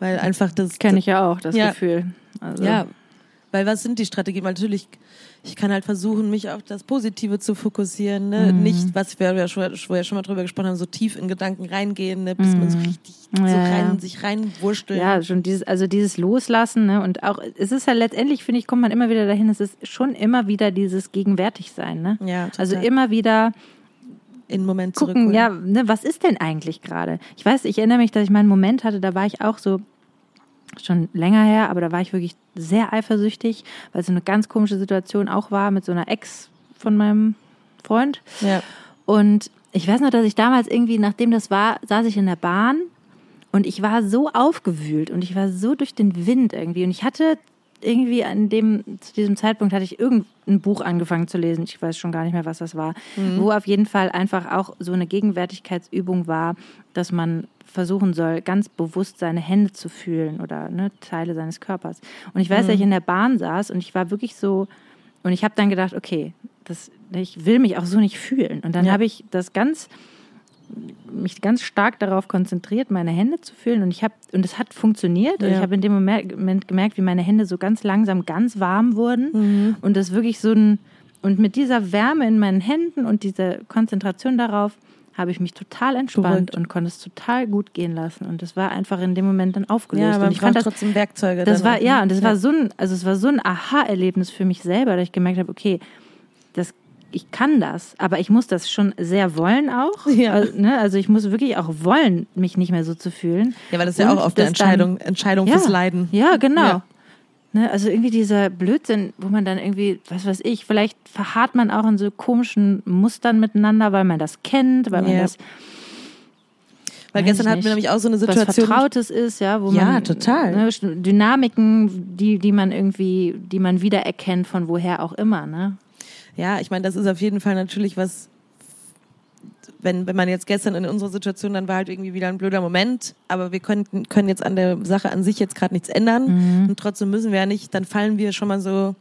Weil einfach das. kenne ich ja auch, das Ja. Gefühl. Also, Ja, weil was sind die Strategien? Weil natürlich, ich kann halt versuchen, mich auf das Positive zu fokussieren. Ne? Mhm. Nicht, was wir ja schon, wo wir schon mal drüber gesprochen haben, so tief in Gedanken reingehen, ne? bis man so richtig so Mhm. Ja, rein, ja. sich reinwursteln. Ja, schon dieses, also dieses Loslassen, ne? Und auch, es ist ja letztendlich, finde ich, kommt man immer wieder dahin, es ist schon immer wieder dieses Gegenwärtigsein, ne? Ja, total. Also immer wieder in den Moment zurückholen. ja, ne, was ist denn eigentlich gerade? Ich weiß, ich erinnere mich, dass ich mal einen Moment hatte, da war ich auch so, schon länger her, aber da war ich wirklich sehr eifersüchtig, weil so eine ganz komische Situation auch war mit so einer Ex von meinem Freund. ja. Und ich weiß noch, dass ich damals irgendwie, nachdem das war, saß ich in der Bahn und ich war so aufgewühlt und ich war so durch den Wind irgendwie. Und ich hatte irgendwie an dem, zu diesem Zeitpunkt hatte ich irgendein Buch angefangen zu lesen. Ich weiß schon gar nicht mehr, was das war. Wo auf jeden Fall einfach auch so eine Gegenwärtigkeitsübung war, dass man versuchen soll, ganz bewusst seine Hände zu fühlen oder ne, Teile seines Körpers. Und ich weiß, dass ich in der Bahn saß und ich war wirklich so, und ich habe dann gedacht, okay, das, ich will mich auch so nicht fühlen. Und dann Ja. habe ich das ganz, mich ganz stark darauf konzentriert, meine Hände zu fühlen. Und ich habe, und es hat funktioniert. Und Ja. ich habe in dem Moment Moment gemerkt, wie meine Hände so ganz langsam ganz warm wurden. Mhm. Und das wirklich so ein, und mit dieser Wärme in meinen Händen und dieser Konzentration darauf, habe ich mich total entspannt Beruhigt. und konnte es total gut gehen lassen. Und das war einfach in dem Moment dann aufgelöst. Ja, und man ich fand das trotzdem Werkzeuge. das war, ja, ne? und das war so ein, also es war so ein Aha-Erlebnis für mich selber, dass ich gemerkt habe, okay, das, ich kann das, aber ich muss das schon sehr wollen auch. Ja. Also, ne, also ich muss wirklich auch wollen, mich nicht mehr so zu fühlen. Ja, weil das ist ja Und auch oft eine das dann- Entscheidung, Entscheidung Ja, fürs Leiden. Ja, genau. Ja. Ne, also irgendwie dieser Blödsinn, wo man dann irgendwie, was weiß ich, vielleicht verharrt man auch in so komischen Mustern miteinander, weil man das kennt, weil man Ja. das Weil gestern hatten wir nämlich auch so eine was Situation. Vertrautes ist, ja, wo Ja, man total. Ne, Dynamiken, die, die man irgendwie, die man wiedererkennt von woher auch immer, ne? Ja, ich meine, das ist auf jeden Fall natürlich was, wenn, wenn man jetzt gestern in unserer Situation, dann war halt irgendwie wieder ein blöder Moment, aber wir können, können jetzt an der Sache an sich jetzt gerade nichts ändern Mhm. und trotzdem müssen wir ja nicht, dann fallen wir schon mal so,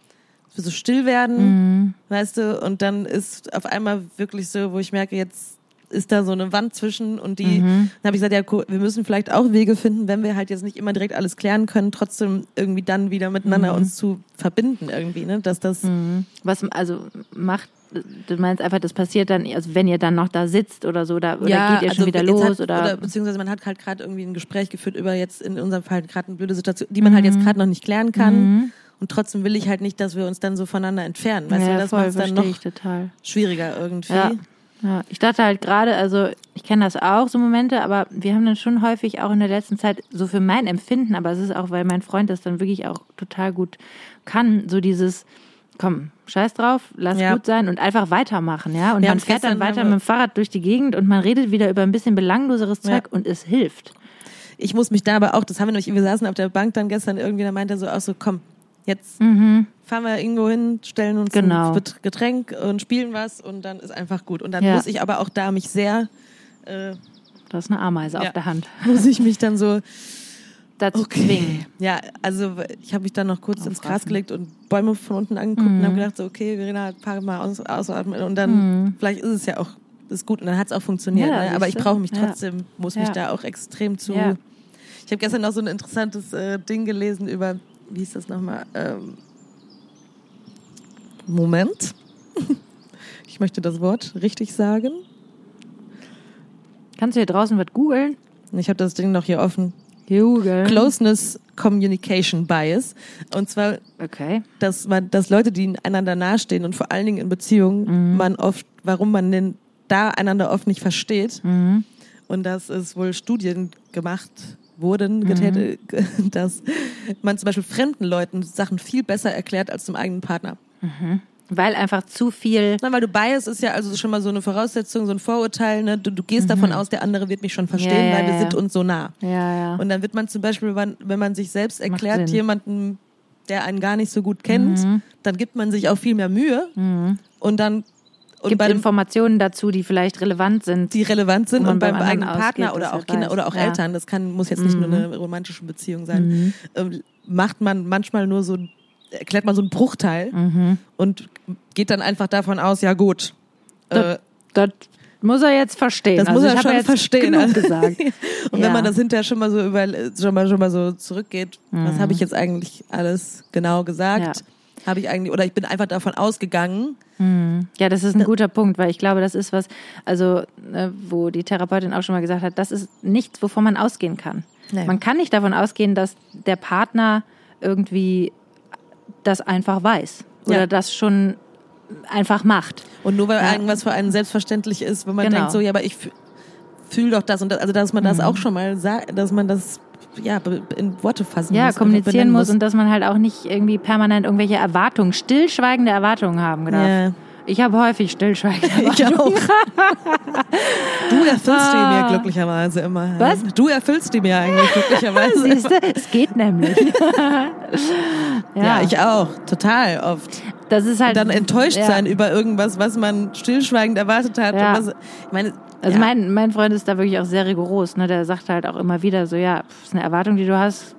so still werden, Mhm. weißt du, und dann ist auf einmal wirklich so, wo ich merke, jetzt ist da so eine Wand zwischen und die, Mhm. dann habe ich gesagt, ja, cool, wir müssen vielleicht auch Wege finden, wenn wir halt jetzt nicht immer direkt alles klären können, trotzdem irgendwie dann wieder miteinander uns zu verbinden irgendwie, ne, dass das, Was also macht, du meinst einfach, das passiert dann, also wenn ihr dann noch da sitzt oder so, da, oder geht ihr schon wieder also los hat, oder, beziehungsweise man hat halt gerade irgendwie ein Gespräch geführt über jetzt in unserem Fall gerade eine blöde Situation, die man halt jetzt gerade noch nicht klären kann. Und trotzdem will ich halt nicht, dass wir uns dann so voneinander entfernen. Weißt ja, du, das macht es dann noch total. schwieriger irgendwie. Ja. Ja, ich dachte halt gerade, also ich kenne das auch, so Momente, aber wir haben dann schon häufig auch in der letzten Zeit, so für mein Empfinden, aber es ist auch, weil mein Freund das dann wirklich auch total gut kann, so dieses, komm, scheiß drauf, lass Ja. gut sein und einfach weitermachen, ja. Und Ja, man fährt dann weiter wir- mit dem Fahrrad durch die Gegend und man redet wieder über ein bisschen belangloseres Ja. Zeug und es hilft. Ich muss mich da aber auch, das haben wir nämlich, wir saßen auf der Bank dann gestern irgendwie, da meinte er so auch so, komm, jetzt fahren wir irgendwo hin, stellen uns Mhm. Genau. ein Getränk und spielen was und dann ist einfach gut. Und dann Ja. muss ich aber auch da mich sehr, äh, Da ist eine Ameise Ja. auf der Hand. muss ich mich dann so Dazu zwingen. Ja, also ich habe mich dann noch kurz ins Aufraffen. Gras gelegt und Bäume von unten angeguckt und habe gedacht, so, okay, Verena, pack mal aus, ausatmen und dann vielleicht ist es ja auch ist gut und dann hat es auch funktioniert. Ja, ne? Aber ich brauche mich Ja. trotzdem, muss mich Ja. da auch extrem zu. Ja. Ich habe gestern noch so ein interessantes äh, Ding gelesen über, wie hieß das nochmal? Ähm, Moment. Ich möchte das Wort richtig sagen. Kannst du hier draußen was googeln? Ich habe das Ding noch hier offen. Googeln. Closeness Communication Bias. Und zwar Okay. dass man, dass Leute, die einander nahestehen und vor allen Dingen in Beziehungen, man oft, warum man denn da einander oft nicht versteht. Und dass es wohl Studien gemacht wurden, getätigt, dass man zum Beispiel fremden Leuten Sachen viel besser erklärt als dem eigenen Partner. Weil einfach zu viel. Na, weil du Bias ist ja also schon mal so eine Voraussetzung, so ein Vorurteil. Ne? Du, du gehst davon aus, der andere wird mich schon verstehen, Mhm. Ja, ja, weil wir ja. sind uns so nah. Ja, ja. Und dann wird man zum Beispiel, wenn wenn man sich selbst erklärt, jemanden, der einen gar nicht so gut kennt, Mhm. dann gibt man sich auch viel mehr Mühe. Und dann und Gibt dem, Informationen dazu, die vielleicht relevant sind. die relevant sind und beim, beim eigenen Partner oder auch er Kinder weiß. oder auch Ja. Mhm. Eltern, das kann muss jetzt nicht nur eine romantische Beziehung sein, ähm, macht man manchmal nur so erklärt man so einen Bruchteil Mhm. und geht dann einfach davon aus, ja gut. Äh, Das muss er jetzt verstehen. Das also muss er schon jetzt verstehen. Genug gesagt. Und Ja. wenn man das hinterher schon mal so über schon mal schon mal so zurückgeht, was Mhm. habe ich jetzt eigentlich alles genau gesagt? Habe ich eigentlich oder ich bin einfach davon ausgegangen. Ja, das ist ein guter Punkt, weil ich glaube, das ist was, also äh, wo die Therapeutin auch schon mal gesagt hat, das ist nichts, wovon man ausgehen kann. Nee. Man kann nicht davon ausgehen, dass der Partner irgendwie das einfach weiß oder Ja. das schon einfach macht. Und nur weil Ja. irgendwas für einen selbstverständlich ist, wenn man Genau. denkt so, ja, aber ich fühle doch das und das, also dass man das Mhm. auch schon mal sagt, dass man das ja in Worte fassen Ja, muss, kommunizieren benennen muss und dass man halt auch nicht irgendwie permanent irgendwelche Erwartungen, stillschweigende Erwartungen haben darf. Ich habe häufig stillschweigende Ich auch. Du erfüllst die mir glücklicherweise immer. Ah. Was? Du erfüllst die mir eigentlich glücklicherweise. Siehst du, es geht nämlich. ja, Ja, ich auch. Total oft. das ist halt Dann enttäuscht ja. sein über irgendwas, was man stillschweigend erwartet hat. Ja. Und was, ich meine, Also mein, mein Freund ist da wirklich auch sehr rigoros. Ne? Der sagt halt auch immer wieder so, ja, ist eine Erwartung, die du hast,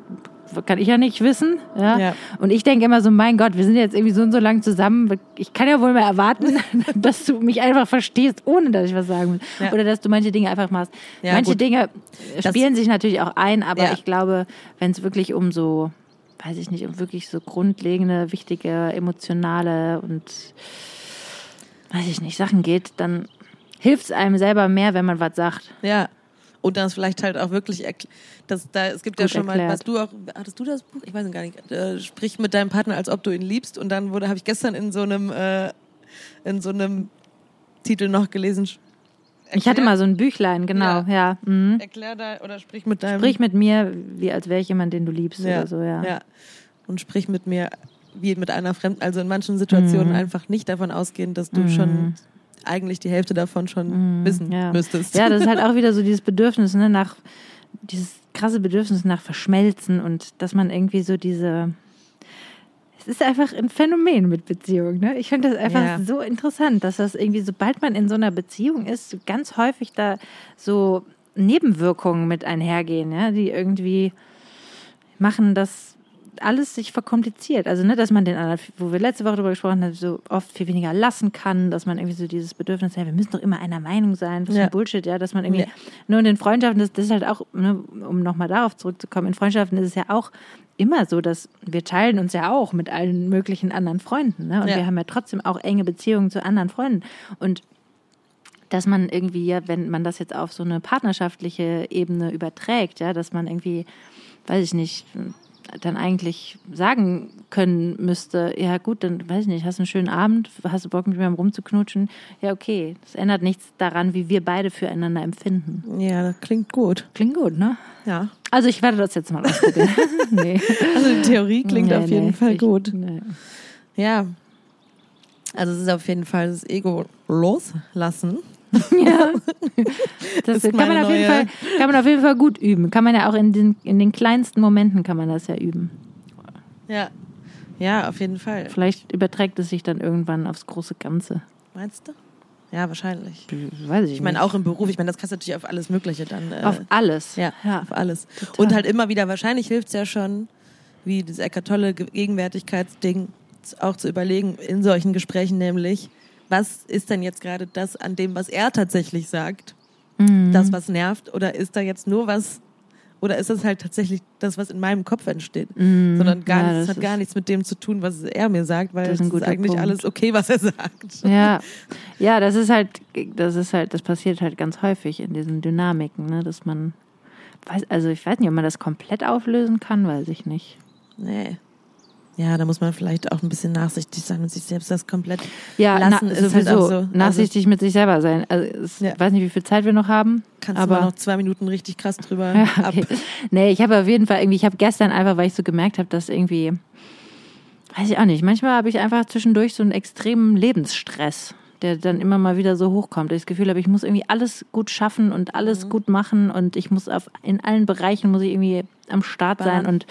kann ich ja nicht wissen. Ja? Ja. Und ich denke immer so, mein Gott, wir sind jetzt irgendwie so und so lang zusammen. Ich kann ja wohl mal erwarten, dass du mich einfach verstehst, ohne dass ich was sagen muss. Ja. Oder dass du manche Dinge einfach machst. Ja, manche gut. Dinge Das- spielen sich natürlich auch ein, aber ich glaube, wenn es wirklich um so, weiß ich nicht, um wirklich so grundlegende, wichtige, emotionale und weiß ich nicht, Sachen geht, dann hilft es einem selber mehr, wenn man was sagt. Ja. Und dann vielleicht halt auch wirklich, das, da, es gibt ja Gut schon mal, erklärt. was du auch, hattest du das Buch? Ich weiß gar nicht. Äh, sprich mit deinem Partner, als ob du ihn liebst. Und dann wurde, habe ich gestern in so einem, äh, in so einem Titel noch gelesen. Ich hatte mal so ein Büchlein, genau, Ja. ja. Mhm. Erklär da, oder sprich mit deinem. Sprich mit mir, wie als wäre ich jemand, den du liebst ja, oder so, ja. ja. Und sprich mit mir wie mit einer Fremden. Also in manchen Situationen Mhm. einfach nicht davon ausgehen, dass du schon eigentlich die Hälfte davon schon wissen Mhm. ja. müsstest. Ja, das ist halt auch wieder so dieses Bedürfnis, ne, nach, dieses krasse Bedürfnis nach Verschmelzen und dass man irgendwie so diese, es ist einfach ein Phänomen mit Beziehungen, ne? Ich finde das einfach Ja. so interessant, dass das irgendwie, sobald man in so einer Beziehung ist, ganz häufig da so Nebenwirkungen mit einhergehen, ja, die irgendwie machen, dass alles sich verkompliziert. Also, ne, dass man den anderen, wo wir letzte Woche darüber gesprochen haben, so oft viel weniger lassen kann, dass man irgendwie so dieses Bedürfnis hat, wir müssen doch immer einer Meinung sein, was Ja. ein Bullshit, ja, dass man irgendwie, Ja. nur in den Freundschaften, das, das ist halt auch, ne, um nochmal darauf zurückzukommen, in Freundschaften ist es ja auch immer so, dass wir teilen uns ja auch mit allen möglichen anderen Freunden, ne, und Ja. wir haben ja trotzdem auch enge Beziehungen zu anderen Freunden und dass man irgendwie, ja, wenn man das jetzt auf so eine partnerschaftliche Ebene überträgt, ja, dass man irgendwie, weiß ich nicht, dann eigentlich sagen können müsste, ja gut, dann weiß ich nicht, hast einen schönen Abend, hast du Bock mit mir rumzuknutschen? Ja, okay. Das ändert nichts daran, wie wir beide füreinander empfinden. Ja, das klingt gut. Klingt gut, ne? Ja. Also ich werde das jetzt mal ausprobieren. nee. Also die Theorie klingt Nee, auf jeden nee, Fall ich- gut. Ja. Also es ist auf jeden Fall das Ego loslassen. Ja. Das Ist kann man, auf jeden Fall, kann man auf jeden Fall gut üben. Kann man ja auch in den, in den kleinsten Momenten kann man das ja üben. Ja. Ja, auf jeden Fall. Vielleicht überträgt es sich dann irgendwann aufs große Ganze. Meinst du? Ja, wahrscheinlich. Weiß ich, Ich meine, auch im Beruf, ich meine, das kannst du natürlich auf alles Mögliche dann. Äh, Auf alles. ja, ja. auf alles. Total. Und halt immer wieder, wahrscheinlich hilft es ja schon, wie das Eckart Tolle Ge- Gegenwärtigkeitsding, auch zu überlegen, in solchen Gesprächen nämlich, was ist denn jetzt gerade das an dem, was er tatsächlich sagt, Mhm. das, was nervt, oder ist da jetzt nur was, oder ist das halt tatsächlich das, was in meinem Kopf entsteht, sondern gar Mhm. Ja, nichts, das hat gar nichts mit dem zu tun, was er mir sagt, weil Das es ist ist eigentlich Punkt. alles okay, was er sagt. Ja, ja, das ist halt, das ist halt, das passiert halt ganz häufig in diesen Dynamiken, ne, dass man, weiß, also ich weiß nicht, ob man das komplett auflösen kann, weiß ich nicht. Nee. Ja, da muss man vielleicht auch ein bisschen nachsichtig sein und sich selbst das komplett Ja, lassen. na, ist sowieso halt auch so. nachsichtig mit sich selber sein. Also es, Ja. ich weiß nicht, wie viel Zeit wir noch haben, Also kannst aber du mal noch zwei Minuten richtig krass drüber Ja, ab. okay. Nee, ich habe auf jeden Fall irgendwie, ich habe gestern einfach, weil ich so gemerkt habe, dass irgendwie, weiß ich auch nicht. Manchmal habe ich einfach zwischendurch so einen extremen Lebensstress, der dann immer mal wieder so hochkommt. Ich das Gefühl habe, ich muss irgendwie alles gut schaffen und alles gut machen und ich muss auf, in allen Bereichen muss ich irgendwie am Start sein Ballern. und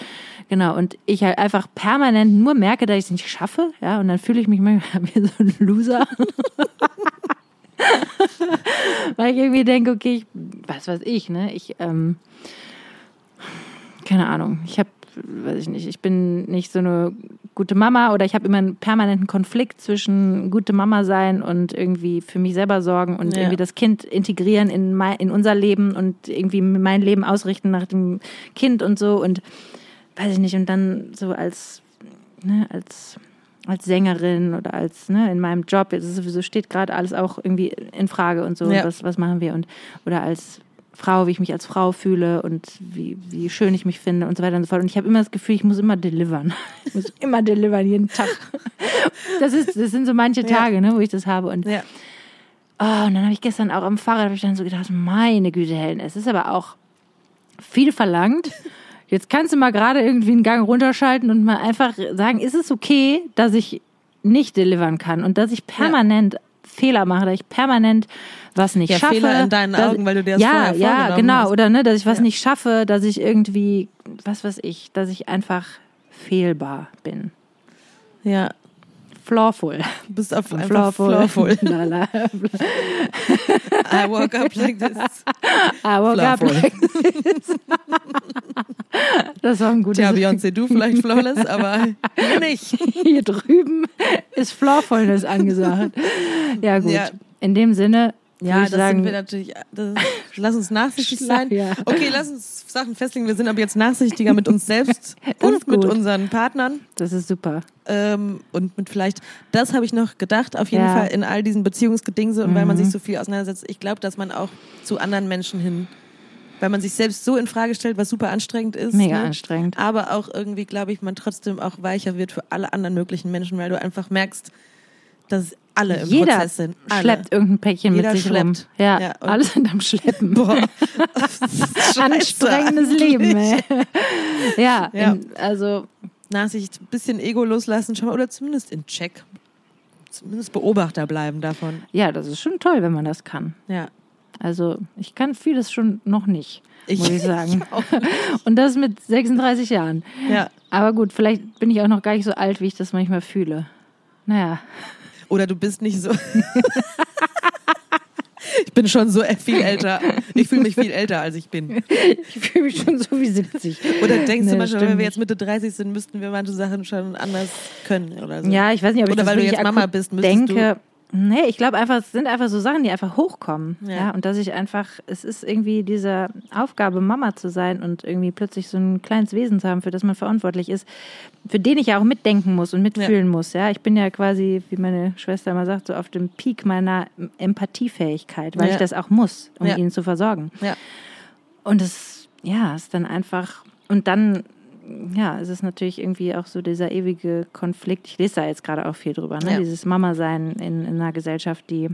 genau und ich halt einfach permanent nur merke, dass ich es nicht schaffe, ja und dann fühle ich mich manchmal wie so ein Loser. Weil ich irgendwie denke, okay, ich, was weiß ich, ne? Ich, ähm, keine Ahnung, ich habe, weiß ich nicht, ich bin nicht so eine gute Mama oder ich habe immer einen permanenten Konflikt zwischen gute Mama sein und irgendwie für mich selber sorgen und Ja. irgendwie das Kind integrieren in, mein, in unser Leben und irgendwie mein Leben ausrichten nach dem Kind und so und weiß ich nicht, und dann so als, ne, als als Sängerin oder als ne, in meinem Job, jetzt ist sowieso steht gerade alles auch irgendwie in Frage und so, Ja. was, was machen wir und oder als Frau, wie ich mich als Frau fühle und wie, wie schön ich mich finde und so weiter und so fort. Und ich habe immer das Gefühl, ich muss immer delivern. Ich muss immer delivern, jeden Tag. Das, ist, das sind so manche Tage, ne, wo ich das habe. Und, Ja. oh, und dann habe ich gestern auch am Fahrrad ich dann so gedacht, meine Güte, Helen, es ist aber auch viel verlangt. Jetzt kannst du mal gerade irgendwie einen Gang runterschalten und mal einfach sagen, ist es okay, dass ich nicht delivern kann und dass ich permanent Fehler mache, dass ich permanent was nicht Ja, schaffe. Fehler in deinen dass- Augen, weil du dir das ja, vorher Ja, vorgenommen genau. hast. Oder ne, dass ich was nicht schaffe, dass ich irgendwie, was weiß ich, dass ich einfach fehlbar bin. Ja, Flawful. du bist auf einfach Flawful. flawful. La, la. I woke up like this. I woke up Flawful. like this. Das war ein gutes Tja, Beyoncé, du vielleicht flawless, aber wir nicht. Hier drüben ist Flawfulness angesagt. Ja, gut. Ja. In dem Sinne, Ja, das sagen, sind wir natürlich. Das, lass uns nachsichtig sein. Ja. Okay, lass uns Sachen festlegen. Wir sind aber jetzt nachsichtiger mit uns selbst und mit unseren Partnern. das ist super. Ähm, und mit vielleicht, das habe ich noch gedacht, auf jeden Ja. Fall in all diesen Beziehungsgedingse und weil man Mhm. sich so viel auseinandersetzt. Ich glaube, dass man auch zu anderen Menschen hin, weil man sich selbst so in Frage stellt, was super anstrengend ist. Mega ne? anstrengend. Aber auch irgendwie, glaube ich, man trotzdem auch weicher wird für alle anderen möglichen Menschen, weil du einfach merkst, dass alle im Jeder Prozess sind. Alle. schleppt irgendein Päckchen Jeder mit sich rum. schleppt. Ja, Ja, und- alle sind am Schleppen. Boah. Anstrengendes eigentlich. Leben, ey. Ja, Ja. In, also Nachsicht, ein bisschen Ego loslassen schon mal, oder zumindest in Check. Zumindest Beobachter bleiben davon. ja, das ist schon toll, wenn man das kann. Ja. Also ich kann vieles schon noch nicht, Ich- muss ich sagen. ich Und das mit 36 Jahren. Ja. Aber gut, vielleicht bin ich auch noch gar nicht so alt, wie ich das manchmal fühle. Naja, Oder du bist nicht so. ich bin schon so viel älter. Ich fühle mich viel älter, als ich bin. ich fühle mich schon so wie 70. Oder denkst Nee, du manchmal, wenn wir jetzt Mitte 30 sind, müssten wir manche Sachen schon anders können oder so? Ja, ich weiß nicht, ob ich Oder das weil du jetzt Mama bist, müsstest denke. Nee, ich glaube einfach, es sind einfach so Sachen, die einfach hochkommen. Ja. Ja. und dass ich einfach, es ist irgendwie diese Aufgabe, Mama zu sein und irgendwie plötzlich so ein kleines Wesen zu haben, für das man verantwortlich ist, für den ich ja auch mitdenken muss und mitfühlen muss. Ja, ich bin ja quasi, wie meine Schwester immer sagt, so auf dem Peak meiner Empathiefähigkeit, weil Ja. ich das auch muss, um Ja. ihn zu versorgen. Ja. Und es, ja, ist dann einfach, und dann, ja, es ist natürlich irgendwie auch so dieser ewige Konflikt. Ich lese da jetzt gerade auch viel drüber, ne? Ja. Dieses Mama-Sein in, in einer Gesellschaft, die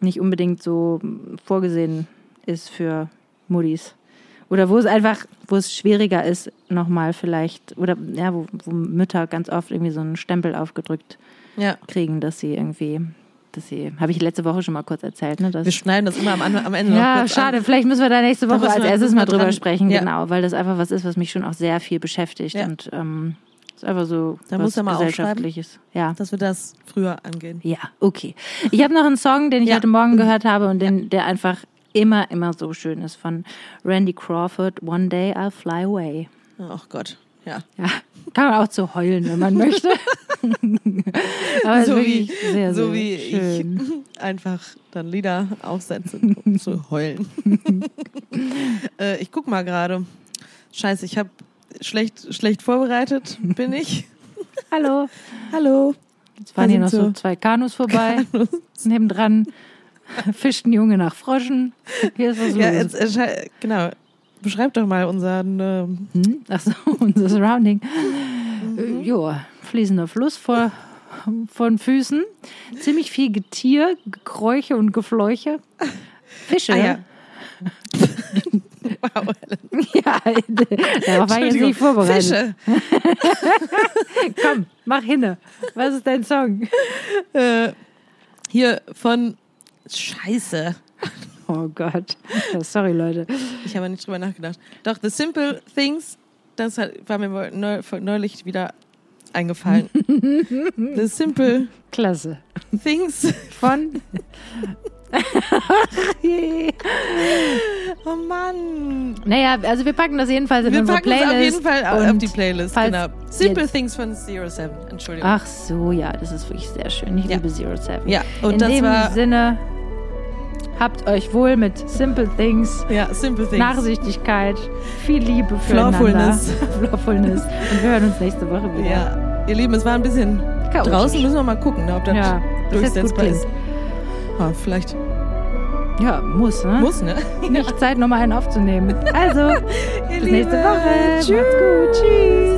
nicht unbedingt so vorgesehen ist für Muddis. Oder wo es einfach, wo es schwieriger ist, nochmal vielleicht, oder ja, wo, wo Mütter ganz oft irgendwie so einen Stempel aufgedrückt Ja. kriegen, dass sie irgendwie, dass sie, habe ich letzte Woche schon mal kurz erzählt, ne? Dass Wir schneiden das immer am, am Ende noch ja, schade. an. Vielleicht müssen wir da nächste Woche als erstes mal drüber dran- sprechen, ja. genau, weil das einfach was ist, was mich schon auch sehr viel beschäftigt Ja. und ähm, ist einfach so Da was muss er mal gesellschaftliches. Ja. Dass wir das früher angehen. Ja, okay. Ich habe noch einen Song, den ich Ja. heute Morgen gehört habe und den, der einfach immer, immer so schön ist von Randy Crawford. One day I'll fly away. Ach Gott. Ja. Ja, kann man auch zu heulen, wenn man möchte. Aber so wie, sehr, so sehr wie schön. ich einfach dann Lieder aufsetze, um zu heulen. äh, ich guck mal gerade. Scheiße, ich habe schlecht, schlecht vorbereitet, bin ich. Hallo. Hallo. Jetzt fahren hier noch so zwei Kanus vorbei. Nebendran fischt ein Junge nach Froschen. Hier ist was Ja, los. jetzt, erschei- genau. Beschreib doch mal unseren. ähm, Hm? Ach so, unser Surrounding. Mhm. Äh, ja, fließender Fluss vor, von Füßen. Ziemlich viel Getier, Gekräuche und Gefleuche. Fische. Ah, ja. Wow, Helen. Ja, darauf war ich jetzt nicht vorbereitet. Fische. Komm, mach hinne. Was ist dein Song? Äh, hier von Scheiße. Oh Gott. Sorry, Leute. Ich habe nicht drüber nachgedacht. Doch, The Simple Things, das war mir neulich wieder eingefallen. The Simple Klasse. Things. Von. Oh Mann. naja, also wir packen das jedenfalls in Wir unsere packen es Playlist. auf jeden Fall auf die Playlist. Genau. Simple jetzt- Things von Zero Seven. Entschuldigung. Ach so, ja, das ist wirklich sehr schön. Ich Ja. liebe Zero Seven. Ja, und In das dem war- Sinne, habt euch wohl mit Simple Things, Ja, Simple Things. Nachsichtigkeit, viel Liebe Flawfulness. füreinander. Flawfulness. Und wir hören uns nächste Woche wieder. Ja, ihr Lieben, es war ein bisschen Chaotisch. draußen. Müssen wir mal gucken, ne, ob das Ja, durchsetzbar ist. Ah, vielleicht Ja, muss, ne? muss, ne? Nicht Zeit, nochmal einen aufzunehmen. Also, bis Lieben, nächste Woche. tschüss. Macht's gut.